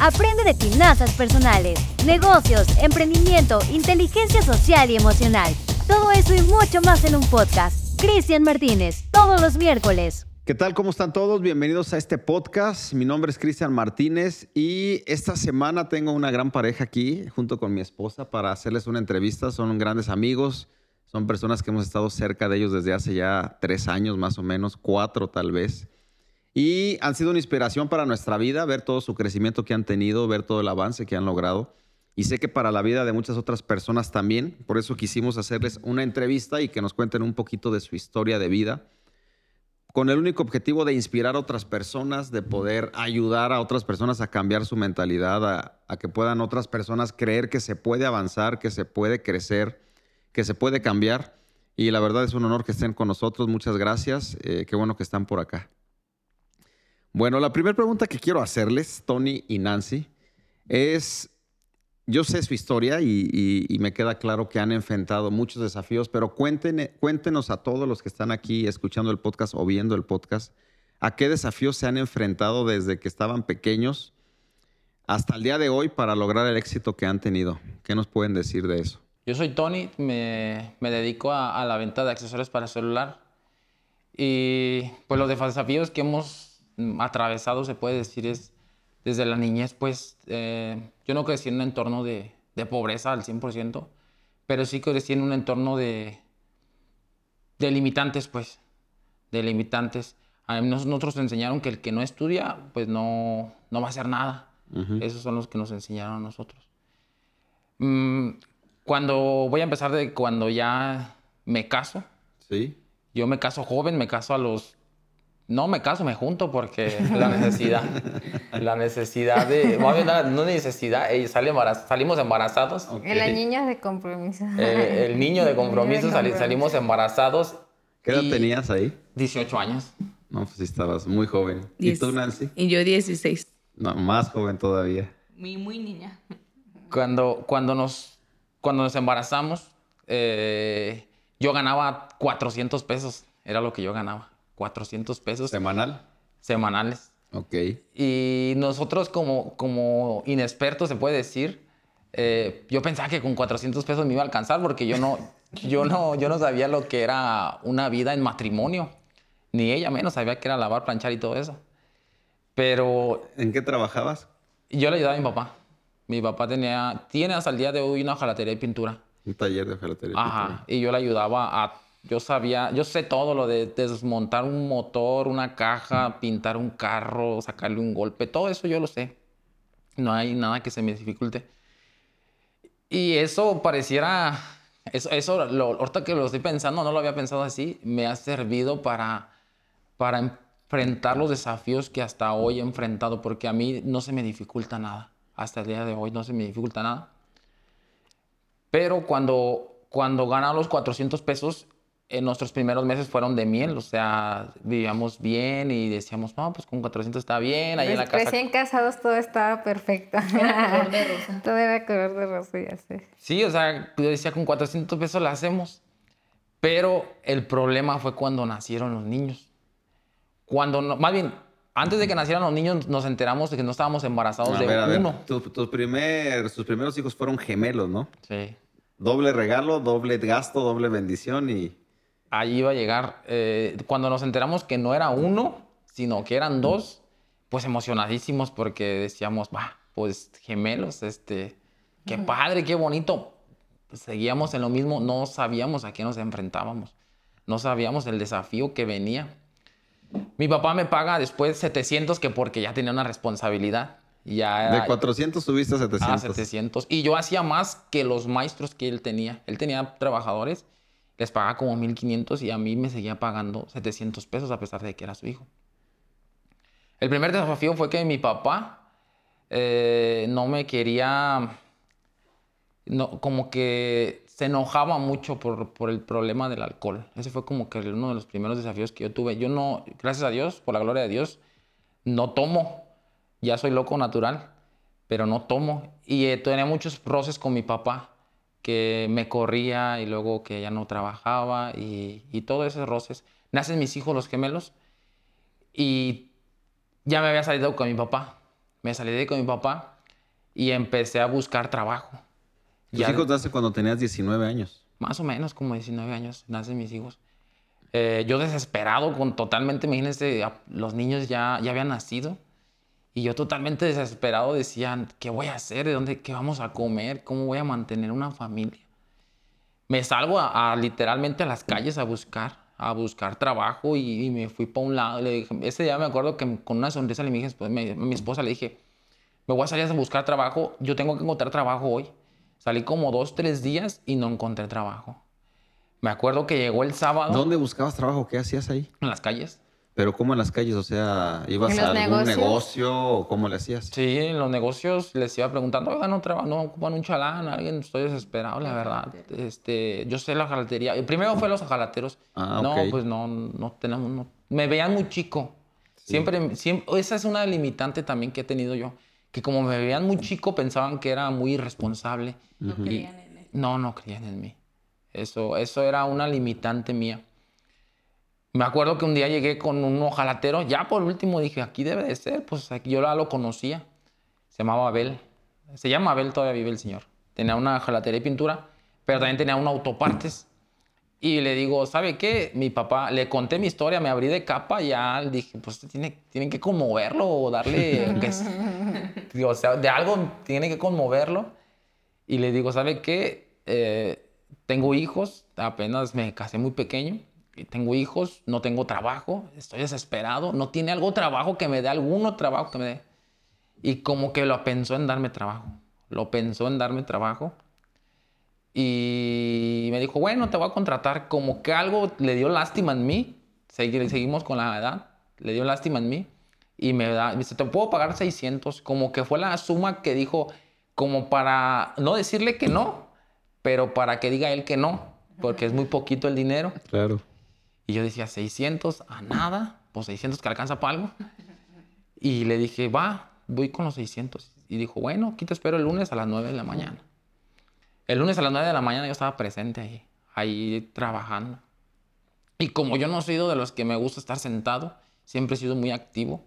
Aprende de finanzas personales, negocios, emprendimiento, inteligencia social y emocional. Todo eso y mucho más en un podcast. Cristian Martínez, todos los miércoles. ¿Qué tal? ¿Cómo están todos? Bienvenidos a este podcast. Mi nombre es Cristian Martínez y esta semana tengo una gran pareja aquí junto con mi esposa para hacerles una entrevista. Son grandes amigos, son personas que hemos estado cerca de ellos desde hace ya tres años más o menos, cuatro tal vez. Y han sido una inspiración para nuestra vida, ver todo su crecimiento que han tenido, ver todo el avance que han logrado. Y sé que para la vida de muchas otras personas también. Por eso quisimos hacerles una entrevista y que nos cuenten un poquito de su historia de vida con el único objetivo de inspirar a otras personas, de poder ayudar a otras personas a cambiar su mentalidad, a, que puedan otras personas creer que se puede avanzar, que se puede crecer, que se puede cambiar. Y la verdad es un honor que estén con nosotros. Muchas gracias. Eh, qué bueno que están por acá. Bueno, la primera pregunta que quiero hacerles, Tony y Nancy, es yo sé su historia y, me queda claro que han enfrentado muchos desafíos, pero cuéntenos a todos los que están aquí escuchando el podcast o viendo el podcast, ¿a qué desafíos se han enfrentado desde que estaban pequeños hasta el día de hoy para lograr el éxito que han tenido? ¿Qué nos pueden decir de eso? Yo soy Tony, me, dedico a, a, la venta de accesorios para celular y pues los desafíos que hemos atravesado, se puede decir, es desde la niñez, pues, eh, yo no crecí en un entorno de, de, pobreza al 100%, pero sí crecí en un entorno de, de limitantes, pues, de limitantes. A nosotros nos enseñaron que el que no estudia, pues no, no va a hacer nada. Esos son los que nos enseñaron a nosotros. Mm, cuando voy a empezar de cuando ya me caso. Sí. Yo me caso joven, me caso a los no me caso, me junto porque la necesidad, la necesidad de, no necesidad, salimos embarazados. La niña de compromiso. Eh, el niño de compromiso, salimos embarazados. ¿Qué edad tenías ahí? 18 años. No, pues estabas muy joven. ¿Y tú, Nancy? Y yo 16. No, más joven todavía. Muy, muy niña. Cuando, cuando, nos, cuando nos embarazamos, eh, yo ganaba 400 pesos, era lo que yo ganaba. 400 pesos. ¿Semanal? Semanales. Ok. Y nosotros como, como inexpertos, se puede decir, eh, yo pensaba que con 400 pesos me iba a alcanzar porque yo no, yo, no, yo no sabía lo que era una vida en matrimonio. Ni ella menos sabía que era lavar, planchar y todo eso. Pero... ¿En qué trabajabas? Yo le ayudaba a mi papá. Mi papá tenía, tiene hasta el día de hoy una jalatería de pintura. Un taller de jalatería. Ajá. Y yo le ayudaba a yo sabía, yo sé todo lo de desmontar un motor, una caja, pintar un carro, sacarle un golpe, todo eso yo lo sé. No hay nada que se me dificulte. Y eso pareciera, eso, eso lo, ahorita que lo estoy pensando, no lo había pensado así, me ha servido para, para enfrentar los desafíos que hasta hoy he enfrentado, porque a mí no se me dificulta nada. Hasta el día de hoy no se me dificulta nada. Pero cuando, cuando gana los 400 pesos, en nuestros primeros meses fueron de miel, o sea, vivíamos bien y decíamos, no, pues con 400 está bien, ahí en la pues casa. Recién casados todo estaba perfecto. todo era color de rosa, ya sé. Sí, o sea, yo decía, con 400 pesos la hacemos. Pero el problema fue cuando nacieron los niños. Cuando, no, más bien, antes de que nacieran los niños, nos enteramos de que no estábamos embarazados de uno. tus, primer, tus primeros hijos fueron gemelos, ¿no? Sí. Doble regalo, doble gasto, doble bendición y ahí iba a llegar. Eh, cuando nos enteramos que no era uno, sino que eran dos, pues emocionadísimos porque decíamos, va, pues gemelos, este, qué padre, qué bonito. seguíamos en lo mismo, no sabíamos a qué nos enfrentábamos, no sabíamos el desafío que venía. Mi papá me paga después 700 que porque ya tenía una responsabilidad. Ya de 400 subiste a 700. A 700. Y yo hacía más que los maestros que él tenía. Él tenía trabajadores les pagaba como 1500 y a mí me seguía pagando 700 pesos a pesar de que era su hijo. El primer desafío fue que mi papá eh, no me quería, no, como que se enojaba mucho por, por, el problema del alcohol. Ese fue como que uno de los primeros desafíos que yo tuve. Yo no, gracias a Dios, por la gloria de Dios, no tomo. Ya soy loco natural, pero no tomo. Y eh, tenía muchos roces con mi papá que me corría y luego que ya no trabajaba y, y todos esos roces. Nacen mis hijos los gemelos y ya me había salido con mi papá. Me salí de con mi papá y empecé a buscar trabajo. ¿Tus Ya- hijos nace cuando tenías 19 años? más o menos como 19 años nacen mis hijos. Eh, yo desesperado, con totalmente, imagínense, los niños ya, ya habían nacido. Y yo totalmente desesperado decía, ¿qué voy a hacer? ¿De dónde? ¿Qué vamos a comer? ¿Cómo voy a mantener una familia? Me salgo a, a literalmente a las calles a buscar, a buscar trabajo y, y me fui para un lado. Le dije, ese día me acuerdo que con una sonrisa le dije, pues, me- mi esposa le dije, me voy a salir a buscar trabajo, yo tengo que encontrar trabajo hoy. Salí como dos, tres días y no encontré trabajo. Me acuerdo que llegó el sábado ¿Dónde buscabas trabajo? ¿Qué hacías ahí? en las calles. Pero ¿cómo en las calles? O sea, ¿ibas ¿En a algún negocios? negocio o cómo le hacías? Sí, en los negocios les iba preguntando, oigan, no, traba- no ocupan un chalán, alguien, estoy desesperado, la verdad. Este, yo sé la jalatería. El primero fue los jalateros. Ah, no, pues no, no tenemos, no. Me veían muy chico. Siempre, siempre, esa es una limitante también que he tenido yo. Que como me veían muy chico, pensaban que era muy irresponsable. No Y- creían en él. No, no creían en mí. Eso, eso era una limitante mía. Me acuerdo que un día llegué con un ojalatero, ya por último dije, aquí debe de ser, pues aquí yo lo conocía. Se llamaba Abel. Se llama Abel, todavía vive el señor. Tenía una ojalatería y pintura, pero también tenía un autopartes. Y le digo, ¿sabe qué? Mi papá, le conté mi historia, me abrí de capa ya dije, pues tiene, tienen que conmoverlo o darle, que es- digo, o sea, de algo tiene que conmoverlo. Y le digo, ¿sabe qué? Eh, tengo hijos, apenas me casé muy pequeño, tengo hijos, no tengo trabajo, estoy desesperado, no tiene algo trabajo que me dé, alguno trabajo que me dé. Y como que lo pensó en darme trabajo, lo pensó en darme trabajo. Y me dijo, bueno, te voy a contratar. Como que algo le dio lástima en mí. Segui- Seguimos con la edad. Le dio lástima en mí. Y me da, dice, te puedo pagar 600. Como que fue la suma que dijo, como para no decirle que no, pero para que diga él que no. Porque es muy poquito el dinero. Claro. Y yo decía, 600 a nada. Pues 600 que alcanza para algo. Y le dije, va, voy con los 600. Y dijo, bueno, aquí te espero el lunes a las 9 de la mañana. El lunes a las 9 de la mañana yo estaba presente ahí, ahí trabajando. Y como yo no he sido de los que me gusta estar sentado, siempre he sido muy activo.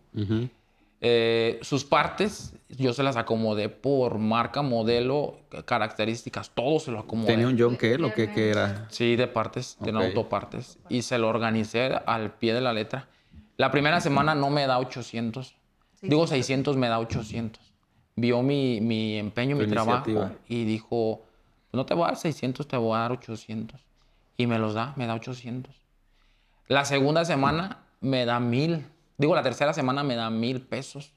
Eh, sus partes, yo se las acomodé por marca, modelo, características, todo se lo acomodé. ¿Tenía un John Kell o qué, qué era? Sí, de partes, de Ok. autopartes. Y se lo organicé al pie de la letra. La primera semana no me da 800. Digo 600, me da 800. Vio mi, mi empeño, Tu mi trabajo iniciativa. y dijo, no te voy a dar 600, te voy a dar 800. Y me los da, me da 800. La segunda semana me da mil. Digo, la tercera semana me da mil pesos.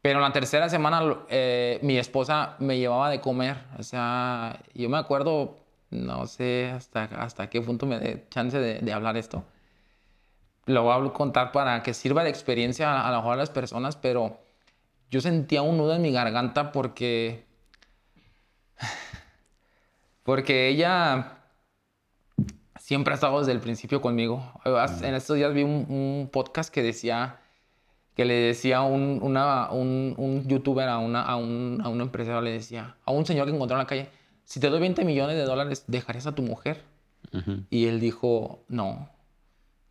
Pero la tercera semana eh, mi esposa me llevaba de comer. O sea, yo me acuerdo, no sé hasta, hasta qué punto me dé chance de, hablar esto. Lo voy a contar para que sirva de experiencia a, a lo mejor las personas, pero yo sentía un nudo en mi garganta porque... Porque ella siempre ha estado desde el principio conmigo. En estos días vi un, un podcast que decía que le decía un, una- un, un youtuber a, una, a, un, a un empresario, le decía, a un señor que encontró en la calle, si te doy 20 millones de dólares, ¿dejarías a tu mujer? Ujú. Y él dijo, no.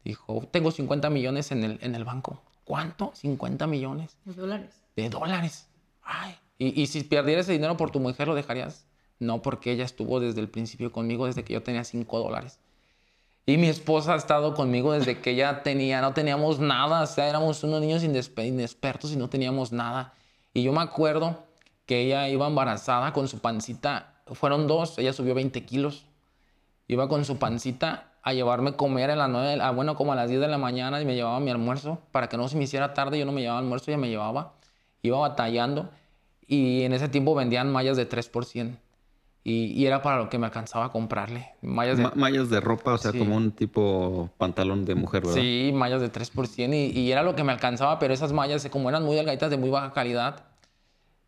Dijo, tengo 50 millones en el, en el banco. ¿Cuánto? 50 millones Los dólares. de dólares. Ay. Y, y si perdiera ese dinero por tu mujer, ¿lo dejarías? No, porque ella estuvo desde el principio conmigo, desde que yo tenía 5 dólares. Y mi esposa ha estado conmigo desde que ella tenía, no teníamos nada, o sea, éramos unos niños inexpertos y no teníamos nada. Y yo me acuerdo que ella iba embarazada con su pancita, fueron dos, ella subió 20 kilos. Iba con su pancita a llevarme a comer a las 9, de la- bueno, como a las 10 de la mañana y me llevaba mi almuerzo para que no se me hiciera tarde, yo no me llevaba almuerzo, ella me llevaba. Iba batallando y en ese tiempo vendían mallas de 3%. Y, y era para lo que me alcanzaba a comprarle. Mallas de, Ma- mallas de ropa, o sea, Sí. como un tipo pantalón de mujer, ¿verdad? Sí, mallas de 3% y, y era lo que me alcanzaba, pero esas mallas, como eran muy delgaditas, de muy baja calidad,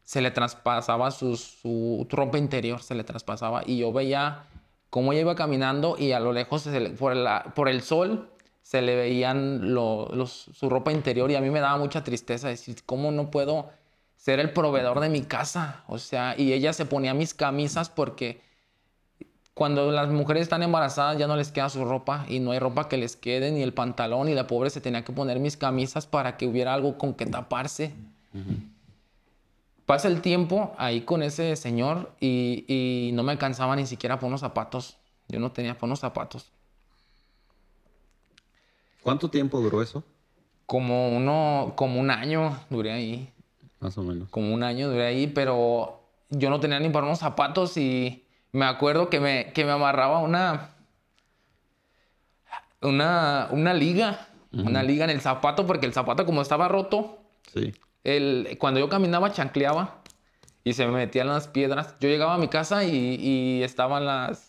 se le traspasaba su, su ropa interior, se le traspasaba. Y yo veía cómo ella iba caminando y a lo lejos, se le- por, la- por el sol, se le veían lo- los- su ropa interior y a mí me daba mucha tristeza decir, ¿cómo no puedo ser el proveedor de mi casa? O sea, y ella se ponía mis camisas porque cuando las mujeres están embarazadas ya no les queda su ropa y no hay ropa que les quede ni el pantalón y la pobre se tenía que poner mis camisas para que hubiera algo con que taparse. Pasa el tiempo ahí con ese señor y, y no me alcanzaba ni siquiera por unos zapatos. Yo no tenía por unos zapatos. ¿Cuánto tiempo duró eso? Como uno, como un año duré ahí. Más o menos. Como un año duré ahí, pero yo no tenía ni para unos zapatos y me acuerdo que me, que me amarraba una, una, una liga, una liga en el zapato, porque el zapato como estaba roto, Sí. el, cuando yo caminaba chancleaba y se me metían las piedras. Yo llegaba a mi casa y, y estaban las,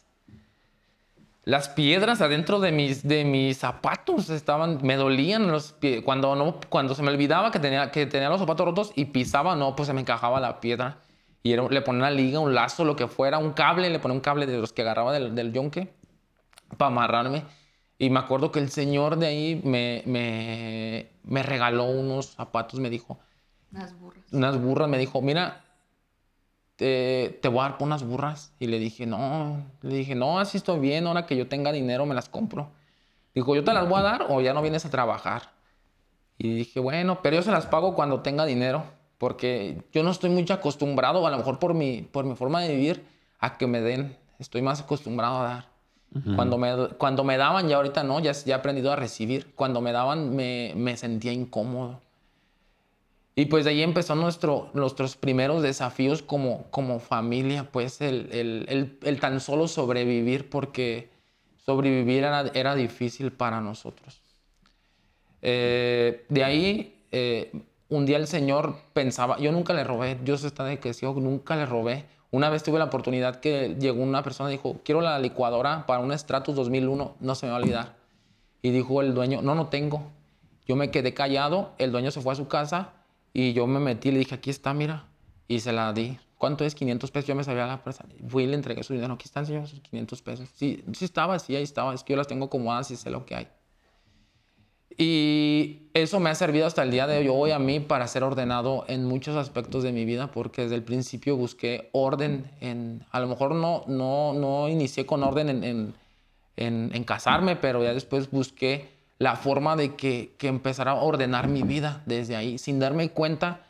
las piedras adentro de mis, de mis zapatos. Estaban, me dolían los pies. Cuando, no, cuando se me olvidaba que tenía, que tenía los zapatos rotos y pisaba, no, pues se me encajaba la piedra. Y era- le ponía una liga, un lazo, lo que fuera, un cable, le ponía un cable de los que agarraba del, del yonque para amarrarme. Y me acuerdo que el señor de ahí me, me, me regaló unos zapatos, me dijo, Unas burras. unas burras, me dijo, mira, te, te voy a dar por unas burras. Y le dije, no, le dije, no, así estoy bien, ahora que yo tenga dinero me las compro. Dijo, yo te las voy a dar o ya no vienes a trabajar. Y dije, bueno, pero yo se las pago cuando tenga dinero, porque yo no estoy mucho acostumbrado, a lo mejor por mi, por mi forma de vivir, a que me den. Estoy más acostumbrado a dar. cuando, me, cuando me daban, ya ahorita no, ya, ya he aprendido a recibir. Cuando me daban, me, me sentía incómodo. Y pues de ahí empezó nuestro, nuestros primeros desafíos como, como familia, pues el, el, el, el tan solo sobrevivir, porque sobrevivir era, era difícil para nosotros. Eh, de ahí, eh, un día el Señor pensaba, yo nunca le robé, Dios está de que yo nunca le robé. Una vez tuve la oportunidad que llegó una persona y dijo, quiero la licuadora para un Stratus 2001, no se me va a olvidar. Y dijo el dueño, no, no tengo. Yo me quedé callado, el dueño se fue a su casa y yo me metí y le dije, aquí está, mira. Y se la di. ¿Cuánto es? 500 pesos. Yo me sabía la persona. Fui y le entregué su dinero. Aquí están, señor, sus 500 pesos. Sí, sí estaba, sí, ahí estaba. Es que yo las tengo acomodadas y sé lo que hay. Y eso me ha servido hasta el día de hoy a mí para ser ordenado en muchos aspectos de mi vida, porque desde el principio busqué orden. En, a lo mejor no, no, no inicié con orden en, en, en, en casarme, pero ya después busqué la forma de que, que empezara a ordenar mi vida desde ahí. Sin darme cuenta,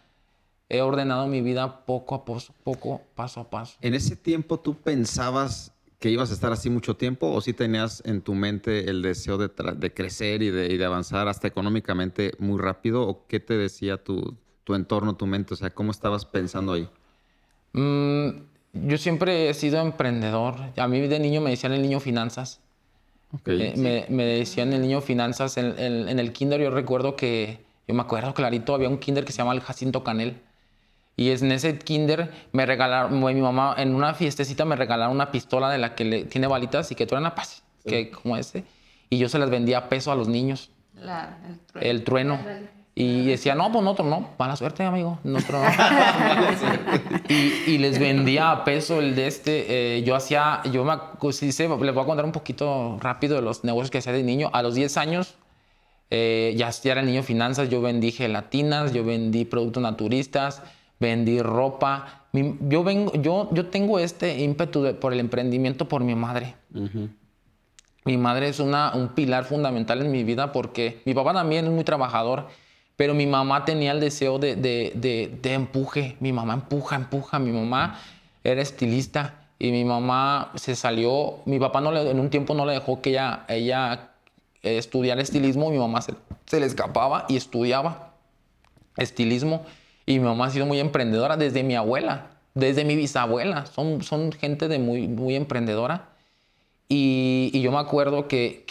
he ordenado mi vida poco a poco, poco paso a paso. ¿En ese tiempo tú pensabas que ibas a estar así mucho tiempo o sí tenías en tu mente el deseo de, de crecer y de, y de avanzar hasta económicamente muy rápido? ¿O qué te decía tu, tu entorno, tu mente? O sea, ¿cómo estabas pensando ahí? Mm, yo siempre he sido emprendedor. A mí de niño me decían el niño finanzas. Eh, me, me decían el niño finanzas. En, en- en el kinder yo recuerdo que, yo me acuerdo clarito, había un kinder que se llama el Jacinto Canel. Y es- en ese kinder me regalaron, mi mamá en una fiestecita me regalaron una pistola de la que le, tiene balitas y que truena paz, que como ese. Y yo se las vendía a peso a los niños, La, el trueno. el trueno. Y decía, no, pues nosotros no, mala suerte, amigo. Nosotros y, y les vendía a peso el de este. eh, yo hacía, yo me, sé, les voy a contar un poquito rápido de los negocios que hacía de niño. A los 10 años eh, ya, ya era niño finanzas, yo vendí gelatinas, yo vendí productos naturistas, vendí ropa. Mi- yo, vengo, yo, yo tengo este ímpetu de- por el emprendimiento por mi madre. Mi madre es una, un pilar fundamental en mi vida porque mi papá también es muy trabajador, pero mi mamá tenía el deseo de, de- de- empuje. Mi mamá empuja, empuja. Mi mamá era estilista y mi mamá se salió. Mi papá no le- en un tiempo no le dejó que ella, ella eh, estudiara estilismo. Mi mamá se, se le escapaba y estudiaba estilismo. Y mi mamá ha sido muy emprendedora desde mi abuela, desde mi bisabuela. Son, son gente de muy, muy emprendedora. Y, yo me acuerdo que,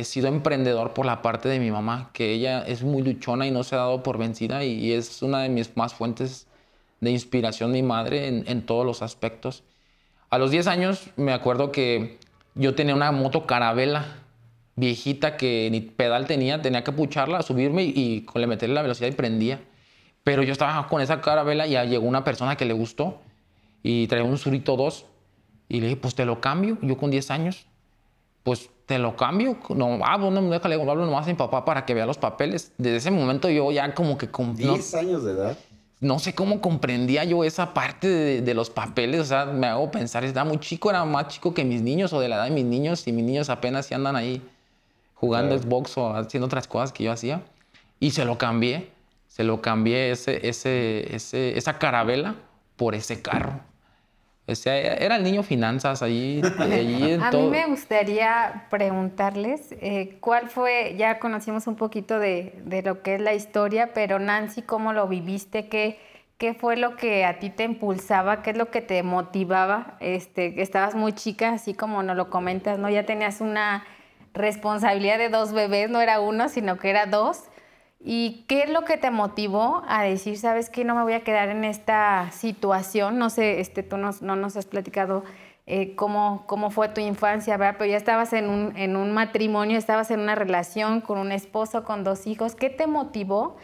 he sido emprendedor por la parte de mi mamá, que ella es muy luchona y no se ha dado por vencida y, es una de mis más fuentes de inspiración, mi madre, en, todos los aspectos. A los 10 años me acuerdo que yo tenía una moto carabela viejita que ni pedal tenía, tenía que pucharla, subirme y, y le meterle la velocidad y prendía. Pero yo estaba con esa carabela y llegó una persona que le gustó y traía un Surito 2 y le dije, pues te lo cambio, yo con 10 años, pues te lo cambio. No, ah, bueno, déjale, hablo nomás a mi papá para que vea los papeles. Desde ese momento yo ya como que... com- no- años de edad. no sé cómo comprendía yo esa parte de, de los papeles, o sea, me hago pensar, estaba muy chico, era más chico que mis niños o de la edad de mis niños y mis niños apenas sí andan ahí jugando Xbox o haciendo otras cosas que yo hacía y se lo cambié, se lo cambié ese, ese, ese, esa carabela por ese carro. O sea, era el niño finanzas ahí. ahí en a todo. mí me gustaría preguntarles eh, cuál fue, ya conocimos un poquito de, de, lo que es la historia, pero Nancy, ¿cómo lo viviste? ¿Qué, ¿Qué fue lo que a ti te impulsaba? ¿Qué es lo que te motivaba? Este, estabas muy chica, así como nos lo comentas, ¿no? Ya tenías una responsabilidad de dos bebés, no era uno, sino que era dos. ¿Y qué es lo que te motivó a decir, sabes que no me voy a quedar en esta situación? No sé, este, tú no nos has platicado eh, cómo, cómo fue tu infancia, ¿verdad? Pero ya estabas en un, en un matrimonio, estabas en una relación con un esposo, con dos hijos. ¿Qué te motivó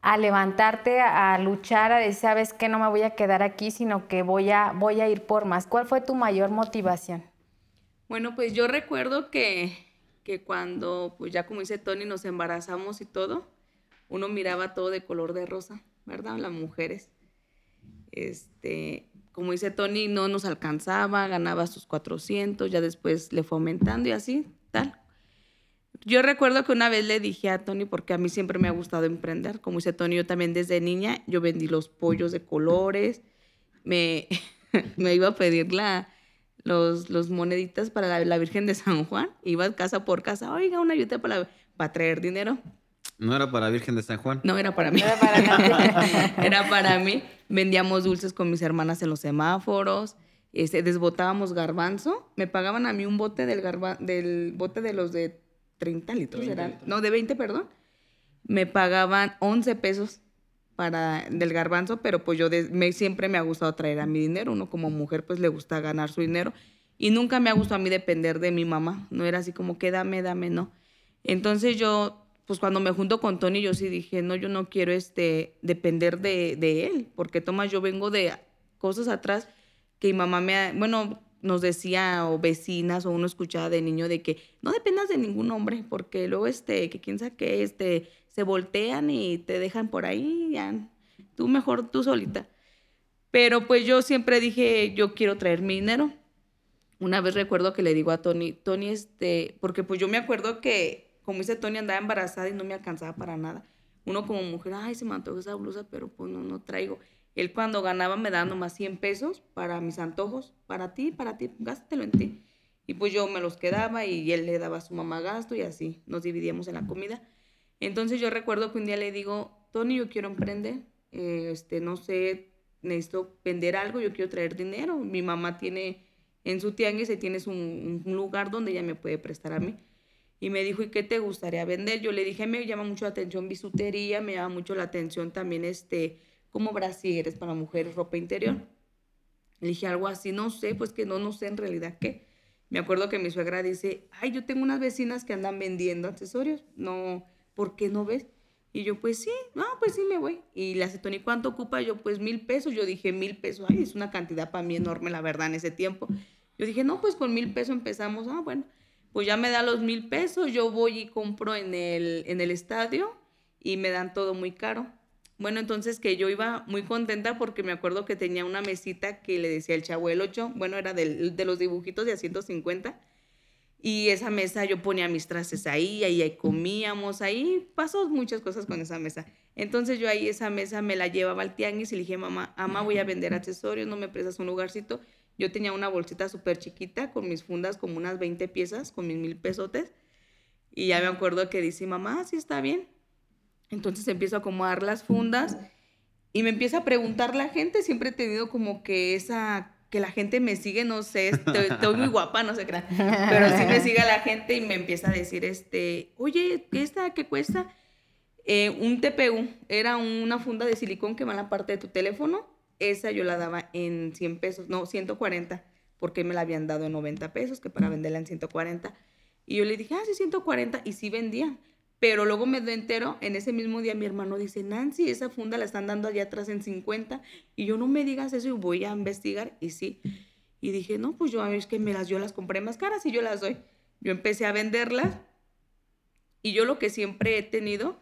a levantarte, a, a luchar, a decir, sabes que no me voy a quedar aquí, sino que voy a, voy a ir por más? ¿Cuál fue tu mayor motivación? Bueno, pues yo recuerdo que, que cuando, pues ya como dice Tony, nos embarazamos y todo, uno miraba todo de color de rosa, ¿verdad? Las mujeres. Este, como dice Tony, no nos alcanzaba, ganaba sus 400, ya después le fue aumentando y así, tal. Yo recuerdo que una vez le dije a Tony, porque a mí siempre me ha gustado emprender, como dice Tony, yo también desde niña, yo vendí los pollos de colores, me, me iba a pedir la, los, los moneditas para la, Virgen de San Juan, iba casa por casa, oiga, una ayuda para, para traer dinero. ¿No era para Virgen de San Juan? No, era para mí. Era para, era para mí. Vendíamos dulces con mis hermanas en los semáforos. Este, desbotábamos garbanzo. Me pagaban a mí un bote del, garba, del bote de los de 30 litros, 20 eran. litros. No, de 20, perdón. Me pagaban 11 pesos para del garbanzo, pero pues yo de- me, siempre me ha gustado traer a mi dinero. Uno como mujer pues le gusta ganar su dinero. Y nunca me ha gustado a mí depender de mi mamá. No era así como que dame, dame, no. Entonces yo, pues cuando me junto con Tony, yo sí dije, no, yo no quiero este, depender de, de él, porque Tomás, yo vengo de cosas atrás que mi mamá me, bueno, nos decía, o vecinas, o uno escuchaba de niño, de que no dependas de ningún hombre, porque luego, este, que quién sabe qué, este, se voltean y te dejan por ahí, ya, tú mejor tú solita. Pero pues yo siempre dije, yo quiero traer mi dinero. Una vez recuerdo que le digo a Tony, Tony, este, porque pues yo me acuerdo que, como dice Tony, andaba embarazada y no me alcanzaba para nada. Uno como mujer, ay, se me antoja esa blusa, pero pues no, no traigo. Él cuando ganaba me daba nomás 100 pesos para mis antojos, para ti, para ti, gástatelo en ti. Y pues yo me los quedaba y él le daba a su mamá gasto y así nos dividíamos en la comida. Entonces yo recuerdo que un día le digo, Tony, yo quiero emprender, eh, este, no sé, necesito vender algo, yo quiero traer dinero. Mi mamá tiene, en su tianguis, se tienes un, un lugar donde ella me puede prestar a mí. Y me dijo, ¿y qué te gustaría vender? Yo le dije, me llama mucho la atención bisutería, me llama mucho la atención también este, como brasieres para mujeres, ropa interior. Le dije algo así, no sé, pues que no, no sé en realidad qué. Me acuerdo que mi suegra dice, ay, yo tengo unas vecinas que andan vendiendo accesorios, no, ¿por qué no ves? Y yo, pues sí, no, pues sí me voy. Y le hace Tony, ¿cuánto ocupa? Yo, pues mil pesos. Yo dije, mil pesos, ay, es una cantidad para mí enorme, la verdad, en ese tiempo. Yo dije, no, pues con mil pesos empezamos. Ah, bueno, pues ya me da los mil pesos, yo voy y compro en el, en el estadio y me dan todo muy caro. Bueno, entonces que yo iba muy contenta porque me acuerdo que tenía una mesita que le decía el chavo el 8, bueno, era de los dibujitos de a 150. Y esa mesa yo ponía mis trastes ahí, ahí, ahí comíamos, ahí pasó muchas cosas con esa mesa. Entonces yo ahí esa mesa me la llevaba al tianguis y le dije, mamá, ama, voy a vender accesorios, no me prestas un lugarcito. Yo tenía una bolsita súper chiquita con mis fundas como unas 20 piezas, con mis mil pesotes. Y ya me acuerdo que dice, mamá, sí está bien. Entonces empiezo a acomodar las fundas y me empieza a preguntar la gente. Siempre he tenido como que esa, que la gente me sigue, no sé, estoy, estoy muy guapa, no sé qué, pero sí me sigue la gente y me empieza a decir, este, oye, ¿qué esta, qué cuesta? Eh, un TPU, era una funda de silicón que va en la parte de tu teléfono. Esa yo la daba en 100 pesos, no, 140, porque me la habían dado en 90 pesos, que para venderla en 140. Y yo le dije, ah, sí, 140, y sí vendía. Pero luego me doy entero, en ese mismo día mi hermano dice, Nancy, esa funda la están dando allá atrás en 50. Y yo no me digas eso y voy a investigar. Y sí. Y dije, no, pues yo es que me las, yo las compré más caras y yo las doy. Yo empecé a venderlas. Y yo lo que siempre he tenido,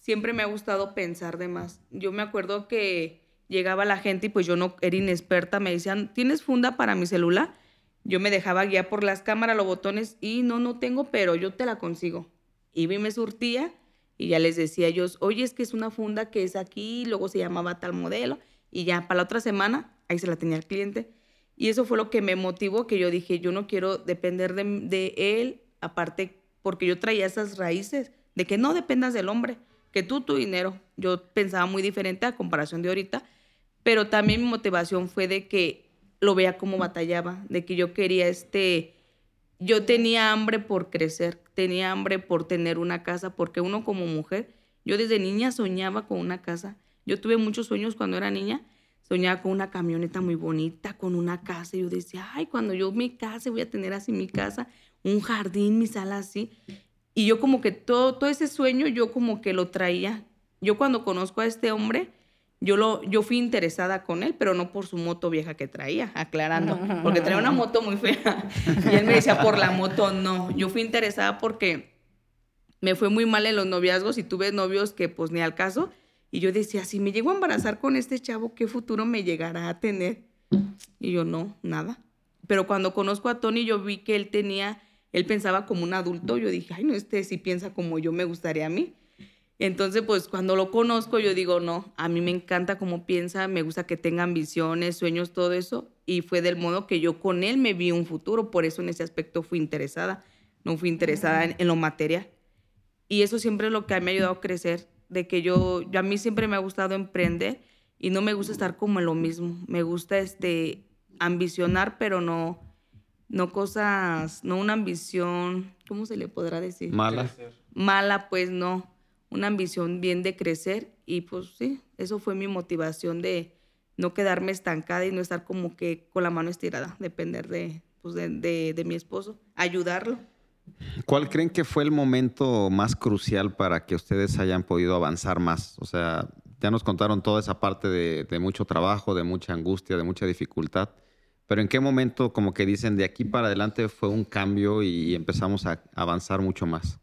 siempre me ha gustado pensar de más. Yo me acuerdo que llegaba la gente y pues yo no era inexperta, me decían, ¿tienes funda para mi celular? Yo me dejaba guiar por las cámaras, los botones y no, no tengo, pero yo te la consigo. Iba y me surtía y ya les decía a ellos, oye, es que es una funda que es aquí, luego se llamaba tal modelo y ya para la otra semana ahí se la tenía el cliente. Y eso fue lo que me motivó, que yo dije, yo no quiero depender de, de él, aparte, porque yo traía esas raíces de que no dependas del hombre, que tú tu dinero. Yo pensaba muy diferente a comparación de ahorita, pero también mi motivación fue de que lo vea como batallaba, de que yo quería este, yo tenía hambre por crecer, tenía hambre por tener una casa, porque uno como mujer, yo desde niña soñaba con una casa. Yo tuve muchos sueños cuando era niña soñaba con una camioneta muy bonita, con una casa. Yo decía, ay, cuando yo me case voy a tener así mi casa, un jardín, mi sala así. Y yo como que todo, todo ese sueño yo como que lo traía. Yo cuando conozco a este hombre, yo, lo, yo fui interesada con él, pero no por su moto vieja que traía, aclarando, porque traía una moto muy fea. Y él me decía, por la moto no. Yo fui interesada porque me fue muy mal en los noviazgos y tuve novios que pues ni al caso. Y yo decía, si me llego a embarazar con este chavo, ¿qué futuro me llegará a tener? Y yo, no, nada. Pero cuando conozco a Tony, yo vi que él tenía, él pensaba como un adulto. Yo dije, ay, no, este sí piensa como yo me gustaría a mí. Entonces, pues cuando lo conozco, yo digo, no, a mí me encanta cómo piensa, me gusta que tenga ambiciones, sueños, todo eso. Y fue del modo que yo con él me vi un futuro. Por eso en ese aspecto fui interesada. No fui interesada en, en lo material. Y eso siempre es lo que me ha ayudado a crecer de que yo, a mí siempre me ha gustado emprender y no me gusta estar como en lo mismo. Me gusta este, ambicionar, pero no, no cosas, no una ambición, ¿cómo se le podrá decir? Mala. Mala, pues no. Una ambición bien de crecer y pues sí, eso fue mi motivación de no quedarme estancada y no estar como que con la mano estirada, depender de, pues de, de, de mi esposo, ayudarlo. ¿Cuál creen que fue el momento más crucial para que ustedes hayan podido avanzar más? O sea, ya nos contaron toda esa parte de, de, mucho trabajo, de mucha angustia, de mucha dificultad, pero ¿en qué momento como que dicen de aquí para adelante fue un cambio y empezamos a avanzar mucho más?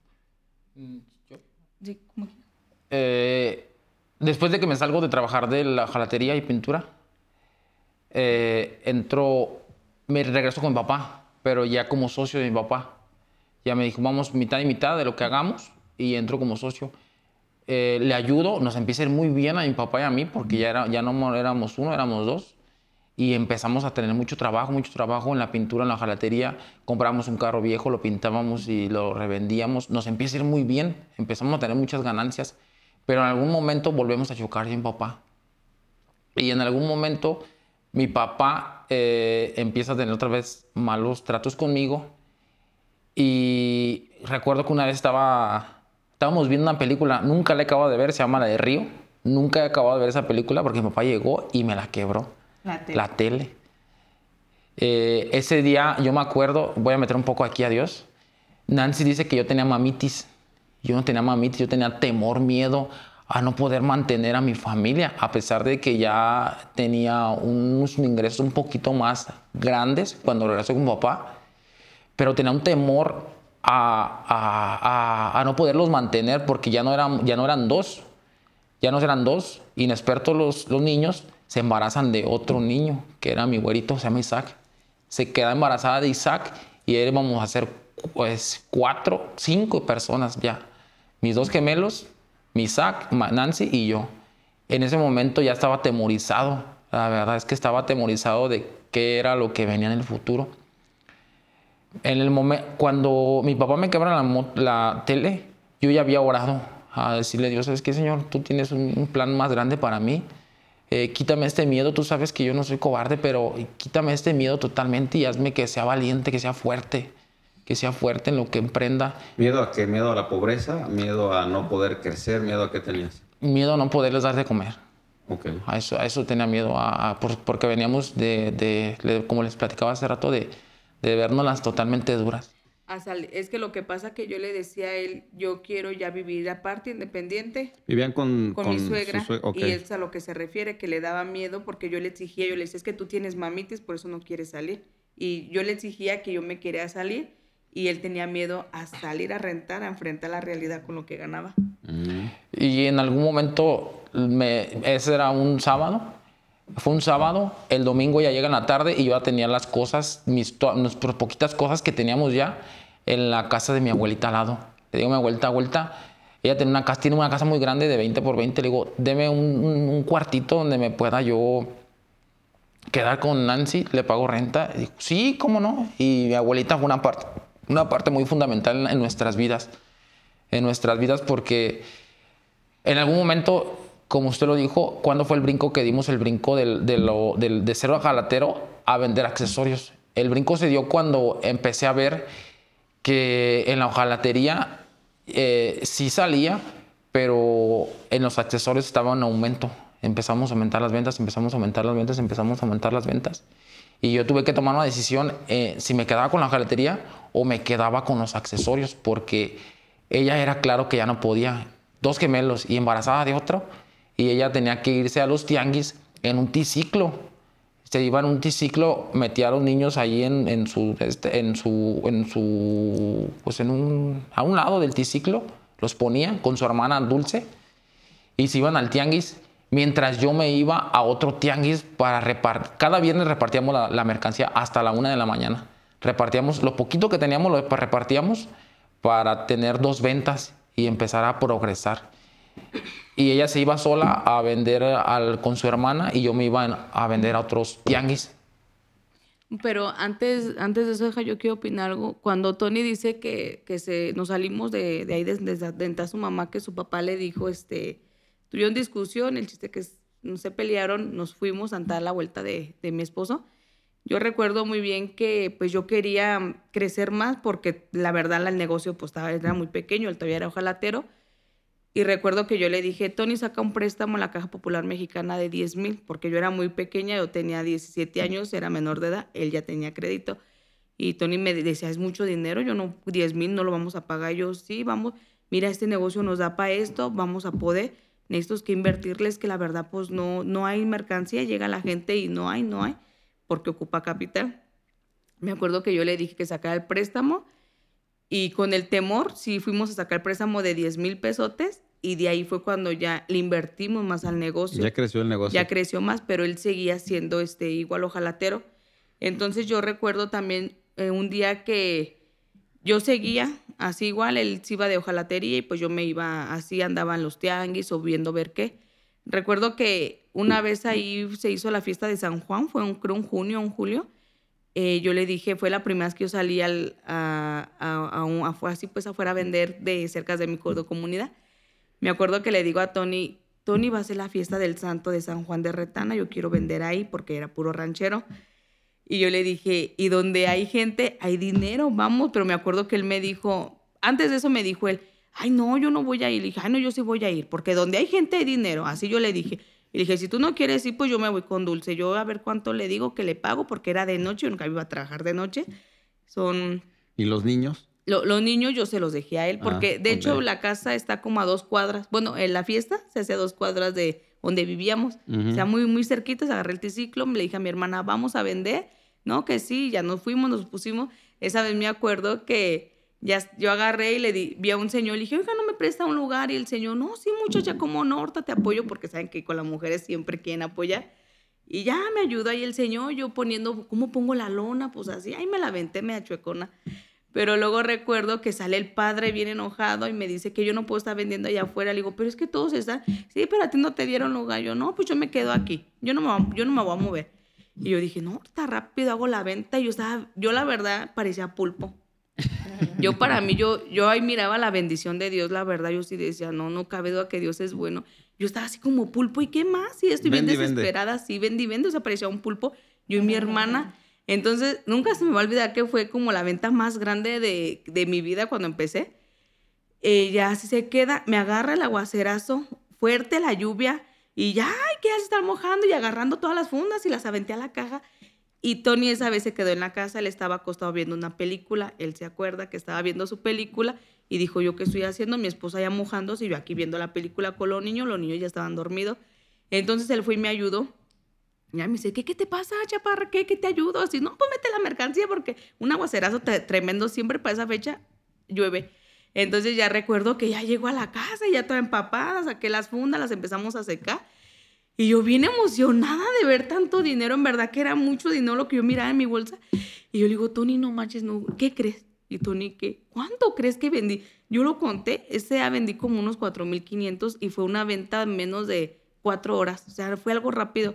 Eh, después de que me salgo de trabajar de la jalatería y pintura, eh, me regreso con mi papá, pero ya como socio de mi papá ya me dijo, vamos mitad y mitad de lo que hagamos y entro como socio. Eh, le ayudo, nos empieza a ir muy bien a mi papá y a mí porque ya, era, ya no éramos uno, éramos dos. Y empezamos a tener mucho trabajo, mucho trabajo en la pintura, en la jalatería. Compramos un carro viejo, lo pintábamos y lo revendíamos. Nos empieza a ir muy bien, empezamos a tener muchas ganancias. Pero en algún momento volvemos a chocar mi papá. Y en algún momento mi papá eh, empieza a tener otra vez malos tratos conmigo y recuerdo que una vez estaba, estábamos viendo una película, nunca la he acabado de ver, se llama La de Río. Nunca he acabado de ver esa película porque mi papá llegó y me la quebró. La tele. La tele. Eh, ese día yo me acuerdo, voy a meter un poco aquí a Dios. Nancy dice que yo tenía mamitis. Yo no tenía mamitis, yo tenía temor, miedo a no poder mantener a mi familia, a pesar de que ya tenía unos ingresos un poquito más grandes cuando regresé con mi papá pero tenía un temor a, a, a, no poderlos mantener porque ya no eran, ya no eran dos, ya no eran dos, inexpertos los, los niños, se embarazan de otro niño, que era mi güerito, se llama Isaac. Se queda embarazada de Isaac y íbamos a ser pues cuatro, cinco personas ya. Mis dos gemelos, mi Isaac, Nancy y yo. En ese momento ya estaba atemorizado. La verdad es que estaba atemorizado de qué era lo que venía en el futuro en el momento, cuando mi papá me quebra la, la, tele, yo ya había orado a decirle Dios, ¿sabes qué, Señor? Tú tienes un, plan más grande para mí. Eh, quítame este miedo, tú sabes que yo no soy cobarde, pero quítame este miedo totalmente y hazme que sea valiente, que sea fuerte, que sea fuerte en lo que emprenda. ¿Miedo a qué? ¿Miedo a la pobreza? ¿Miedo a no poder crecer? ¿Miedo a qué tenías? Miedo a no poderles dar de comer. Okay. A, eso, a eso tenía miedo, a, a, porque veníamos de, de, como les platicaba hace rato, de, de vernoslas totalmente duras. Es que lo que pasa que yo le decía a él, yo quiero ya vivir aparte, independiente. Vivían con, con, con mi suegra. Sue okay. Y es a lo que se refiere, que le daba miedo porque yo le exigía, yo le decía, es que tú tienes mamitis, por eso no quieres salir. Y yo le exigía que yo me quería salir y él tenía miedo a salir a rentar, a enfrentar la realidad con lo que ganaba. Mm. Y en algún momento, me, ese era un sábado, fue un sábado, el domingo ya llega en la tarde y yo ya tenía las cosas, mis, mis poquitas cosas que teníamos ya en la casa de mi abuelita al lado. Le digo a mi abuelita, abuelita, ella tiene una casa, tiene una casa muy grande de 20 por 20. Le digo, deme un, cuartito donde me pueda yo quedar con Nancy, le pago renta. Y dijo, sí, cómo no. Y mi abuelita fue una parte, una parte muy fundamental en nuestras vidas. En nuestras vidas porque en algún momento, como usted lo dijo, ¿cuándo fue el brinco que dimos? El brinco del, de, lo, del, de ser ojalatero a vender accesorios. El brinco se dio cuando empecé a ver que en la hojalatería eh, sí salía, pero en los accesorios estaba en aumento. Empezamos a aumentar las ventas, empezamos a aumentar las ventas, empezamos a aumentar las ventas. Y yo tuve que tomar una decisión eh, si me quedaba con la hojalatería o me quedaba con los accesorios, porque ella era claro que ya no podía. Dos gemelos y embarazada de otro, y ella tenía que irse a los tianguis en un triciclo. Se iba en un triciclo, metía a los niños ahí en, en su, este, en su, en su, pues en un, a un lado del triciclo, los ponía con su hermana Dulce y se iban al tianguis mientras yo me iba a otro tianguis para repartir. Cada viernes repartíamos la, la, mercancía hasta la una de la mañana. Repartíamos lo poquito que teníamos, lo repartíamos para tener dos ventas y empezar a progresar. Y ella se iba sola a vender con su hermana y yo me iba a vender a otros tianguis. Pero antes, antes de eso, yo quiero opinar algo. Cuando Tony dice que, que se, nos salimos de, de ahí desde de, de, de, su mamá, que su papá le dijo, este, tuvieron discusión, el chiste que no se pelearon, nos fuimos a dar la vuelta de, de mi esposo. Yo recuerdo muy bien que pues yo quería crecer más porque la verdad el negocio pues estaba, era muy pequeño, él todavía era ojalatero. Y recuerdo que yo le dije, Tony, saca un préstamo a la Caja Popular Mexicana de 10 mil, porque yo era muy pequeña, yo tenía 17 años, era menor de edad, él ya tenía crédito. Y Tony me decía, es mucho dinero, yo no, 10 mil no lo vamos a pagar. Yo, sí, vamos, mira, este negocio nos da para esto, vamos a poder. Necesito que invertirles, que la verdad, pues no, no hay mercancía, llega la gente y no hay, no hay, porque ocupa capital. Me acuerdo que yo le dije que sacara el préstamo y con el temor, sí fuimos a sacar el préstamo de 10 mil pesotes y de ahí fue cuando ya le invertimos más al negocio. Ya creció el negocio. Ya creció más, pero él seguía siendo este, igual ojalatero. Entonces yo recuerdo también eh, un día que yo seguía así igual, él se iba de hojalatería y pues yo me iba así, andaba en los tianguis o viendo ver qué. Recuerdo que una vez ahí se hizo la fiesta de San Juan, fue un, creo un junio, un julio. Eh, yo le dije, fue la primera vez que yo salí al, a, a, a, un, a, así pues afuera a vender de cerca de mi comunidad. Me acuerdo que le digo a Tony, Tony va a hacer la fiesta del santo de San Juan de Retana, yo quiero vender ahí porque era puro ranchero. Y yo le dije, y donde hay gente, hay dinero, vamos. Pero me acuerdo que él me dijo, antes de eso me dijo él, ay, no, yo no voy a ir. Le dije, ay, no, yo sí voy a ir, porque donde hay gente hay dinero. Así yo le dije. Y dije, si tú no quieres ir, pues yo me voy con Dulce. Yo a ver cuánto le digo que le pago, porque era de noche, yo nunca iba a trabajar de noche. Son... ¿Y los niños? Lo, los niños yo se los dejé a él, porque ah, de okay. hecho la casa está como a dos cuadras. Bueno, en la fiesta se hace a dos cuadras de donde vivíamos. Uh -huh. O sea, muy, muy cerquitas, agarré el triciclo, le dije a mi hermana, vamos a vender. No, que sí, ya nos fuimos, nos pusimos. Esa vez me acuerdo que ya yo agarré y le di, vi a un señor, le dije, oiga, no me presta un lugar. Y el señor, no, sí, muchacha, como no, ahorita te apoyo, porque saben que con las mujeres siempre quieren apoyar. Y ya me ayudó ahí el señor, yo poniendo, ¿cómo pongo la lona? Pues así, ahí me la venté, me achuecona. Pero luego recuerdo que sale el padre bien enojado y me dice que yo no puedo estar vendiendo allá afuera. Le digo, pero es que todos están, sí, pero a ti no te dieron lugar. Yo, no, pues yo me quedo aquí, yo no me, yo no me voy a mover. Y yo dije, no, está rápido, hago la venta. Y yo estaba, yo la verdad parecía pulpo. Yo para mí, yo, yo ahí miraba la bendición de Dios, la verdad, yo sí decía, no, no cabe duda que Dios es bueno. Yo estaba así como pulpo, ¿y qué más? Y estoy bien Vendi, desesperada, vende. sí, vendí, vende, o sea, parecía un pulpo. Yo y mi hermana, entonces nunca se me va a olvidar que fue como la venta más grande de, de mi vida cuando empecé. Ya así se queda, me agarra el aguacerazo, fuerte la lluvia, y ya, ay, que ya se está mojando y agarrando todas las fundas y las aventé a la caja. Y Tony esa vez se quedó en la casa, él estaba acostado viendo una película, él se acuerda que estaba viendo su película y dijo, ¿yo qué estoy haciendo? Mi esposa ya mojándose y yo aquí viendo la película con los niños, los niños ya estaban dormidos. Entonces él fue y me ayudó. Ya me dice, ¿qué, qué te pasa, chaparra? ¿Qué, ¿Qué te ayudo? Así, no, pues mete la mercancía porque un aguacerazo tremendo siempre para esa fecha llueve. Entonces ya recuerdo que ya llegó a la casa, ya toda empapada, saqué las fundas, las empezamos a secar. Y yo bien emocionada de ver tanto dinero, en verdad que era mucho dinero lo que yo miraba en mi bolsa. Y yo le digo, Tony, no manches, no, ¿qué crees? Y Tony, ¿qué? ¿Cuánto crees que vendí? Yo lo conté, ese día vendí como unos 4.500 y fue una venta en menos de cuatro horas. O sea, fue algo rápido.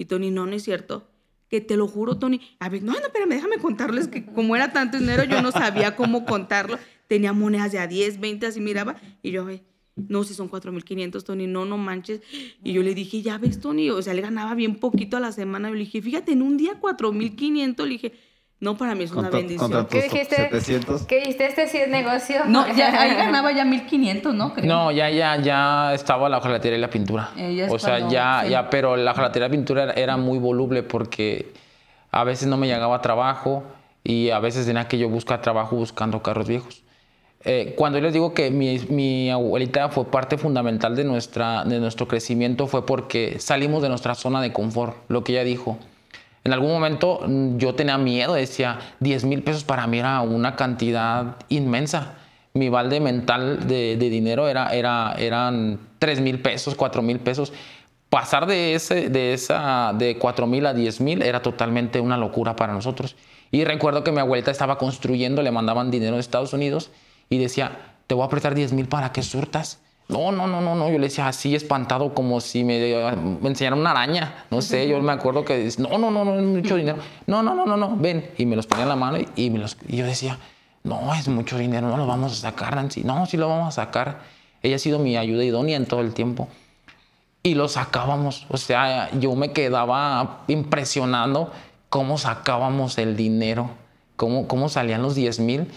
Y Tony, no, no es cierto. que te lo juro, Tony. A ver, no, no, espérame, déjame contarles que como era tanto dinero, yo no sabía cómo contarlo. Tenía monedas de a 10, 20, así miraba. Y yo, no, si son 4.500, Tony, no, no manches. Y yo le dije, ya ves, Tony, o sea, le ganaba bien poquito a la semana. Yo le dije, fíjate, en un día 4.500, le dije, no, para mí es una bendición. ¿Qué dijiste? 700. ¿Qué dijiste? Este sí es negocio. No, ya, ahí ganaba ya 1.500, ¿no? Creo. No, ya, ya, ya estaba la hojalatería y la pintura. Eh, o sea, cuando- ya, sí. ya, pero la hojalatería y la pintura era, era muy voluble porque a veces no me llegaba trabajo y a veces tenía que yo buscar trabajo buscando carros viejos. Eh, cuando yo les digo que mi, mi abuelita fue parte fundamental de, nuestra, de nuestro crecimiento fue porque salimos de nuestra zona de confort, lo que ella dijo. En algún momento mm, yo tenía miedo, decía, 10 mil pesos para mí era una cantidad inmensa. Mi balde mental de, dinero era, era, eran 3 mil pesos, 4 mil pesos. Pasar de, ese, de, esa, de 4 mil a 10 mil era totalmente una locura para nosotros. Y recuerdo que mi abuelita estaba construyendo, le mandaban dinero de Estados Unidos y decía, te voy a prestar 10 mil para que surtas. No, no, no, no, no. Yo le decía así espantado como si me, me enseñara una araña. No sé, yo me acuerdo que no, no, no, no, es mucho dinero. No, no, no, no, no, ven. Y me los ponía en la mano y yo decía, no, es mucho dinero, no lo vamos a sacar, Nancy. No, sí lo vamos a sacar. Ella ha sido mi ayuda idónea en todo el tiempo. Y lo sacábamos. O sea, yo me quedaba impresionando cómo sacábamos el dinero, cómo, cómo salían los 10 mil.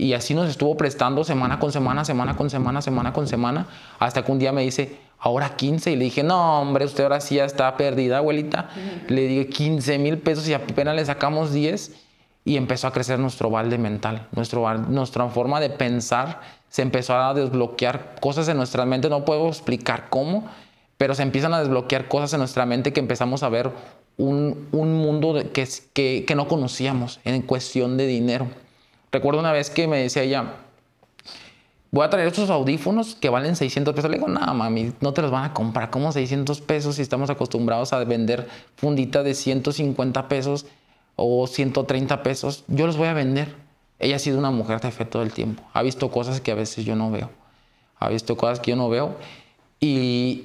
Y así nos estuvo prestando semana con semana, semana con semana, semana con semana, hasta que un día me dice, ahora 15. Y le dije, no, hombre, usted ahora sí ya está perdida, abuelita. Le dije 15 mil pesos y apenas le sacamos 10. Y empezó a crecer nuestro balde mental, nuestro, nuestra forma de pensar se empezó a desbloquear cosas en nuestra mente. No puedo explicar cómo, pero se empiezan a desbloquear cosas en nuestra mente que empezamos a ver un, un mundo que, que, que no conocíamos en cuestión de dinero. Recuerdo una vez que me decía ella, voy a traer estos audífonos que valen 600 pesos. Le digo, no, mami, no te los van a comprar. ¿Cómo 600 pesos si estamos acostumbrados a vender funditas de 150 pesos o 130 pesos? Yo los voy a vender. Ella ha sido una mujer de fe todo el tiempo. Ha visto cosas que a veces yo no veo. Ha visto cosas que yo no veo. Y,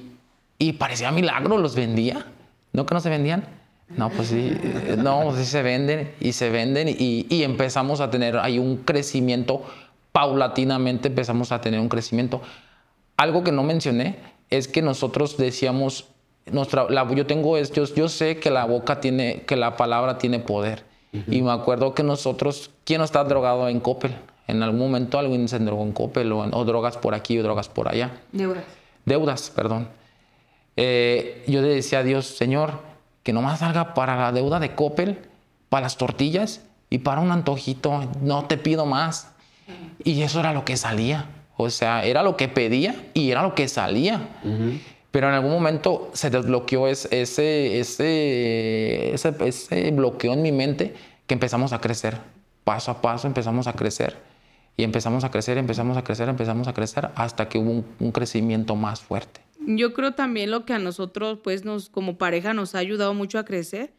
y parecía milagro, los vendía. ¿No que no se vendían? No, pues sí, eh, no, sí se venden y se venden y, y empezamos a tener ahí un crecimiento, paulatinamente empezamos a tener un crecimiento. Algo que no mencioné es que nosotros decíamos, nuestra, la- yo tengo es, yo, yo sé que la boca tiene, que la palabra tiene poder. Y me acuerdo que nosotros, ¿quién no está drogado en Coppel? En algún momento alguien se drogó en Coppel o, en- o drogas por aquí o drogas por allá Deudas. deudas, perdón. Eh, yo le decía a Dios, Señor, que nomás salga para la deuda de Coppel, para las tortillas y para un antojito, no te pido más. Y eso era lo que salía. O sea, era lo que pedía y era lo que salía. Pero en algún momento se desbloqueó es- ese, ese, ese, ese bloqueo en mi mente que empezamos a crecer. Paso a paso empezamos a crecer. Y empezamos a crecer, empezamos a crecer, empezamos a crecer hasta que hubo un, un crecimiento más fuerte. Yo creo también lo que a nosotros, pues, nos, como pareja nos ha ayudado mucho a crecer,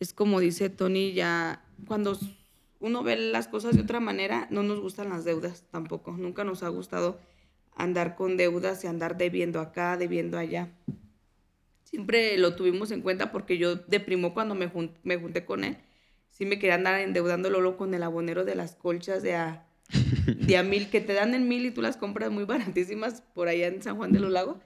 es como dice Tony, ya cuando uno ve las cosas de otra manera, no nos gustan las deudas tampoco. Nunca nos ha gustado andar con deudas y andar debiendo acá, debiendo allá. Siempre lo tuvimos en cuenta porque yo de primo cuando me, jun- me junté con él, sí me quería andar endeudando luego con el abonero de las colchas de a, de a mil, que te dan en mil y tú las compras muy baratísimas por allá en San Juan de los Lagos.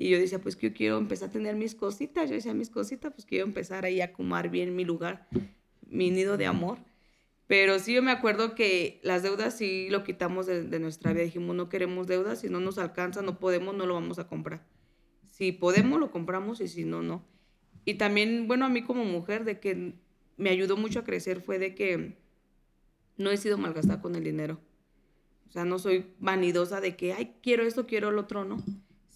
Y yo decía, pues que yo quiero empezar a tener mis cositas. Yo decía, mis cositas, pues quiero empezar ahí a acomodar bien mi lugar, mi nido de amor. Pero sí yo me acuerdo que las deudas sí lo quitamos de, nuestra vida. Dijimos, no queremos deudas, si no nos alcanza, no podemos, no lo vamos a comprar. Si podemos, lo compramos y si no, no. Y también, bueno, a mí como mujer, de que me ayudó mucho a crecer fue de que no he sido malgastada con el dinero. O sea, no soy vanidosa de que, ay, quiero esto, quiero lo otro, no.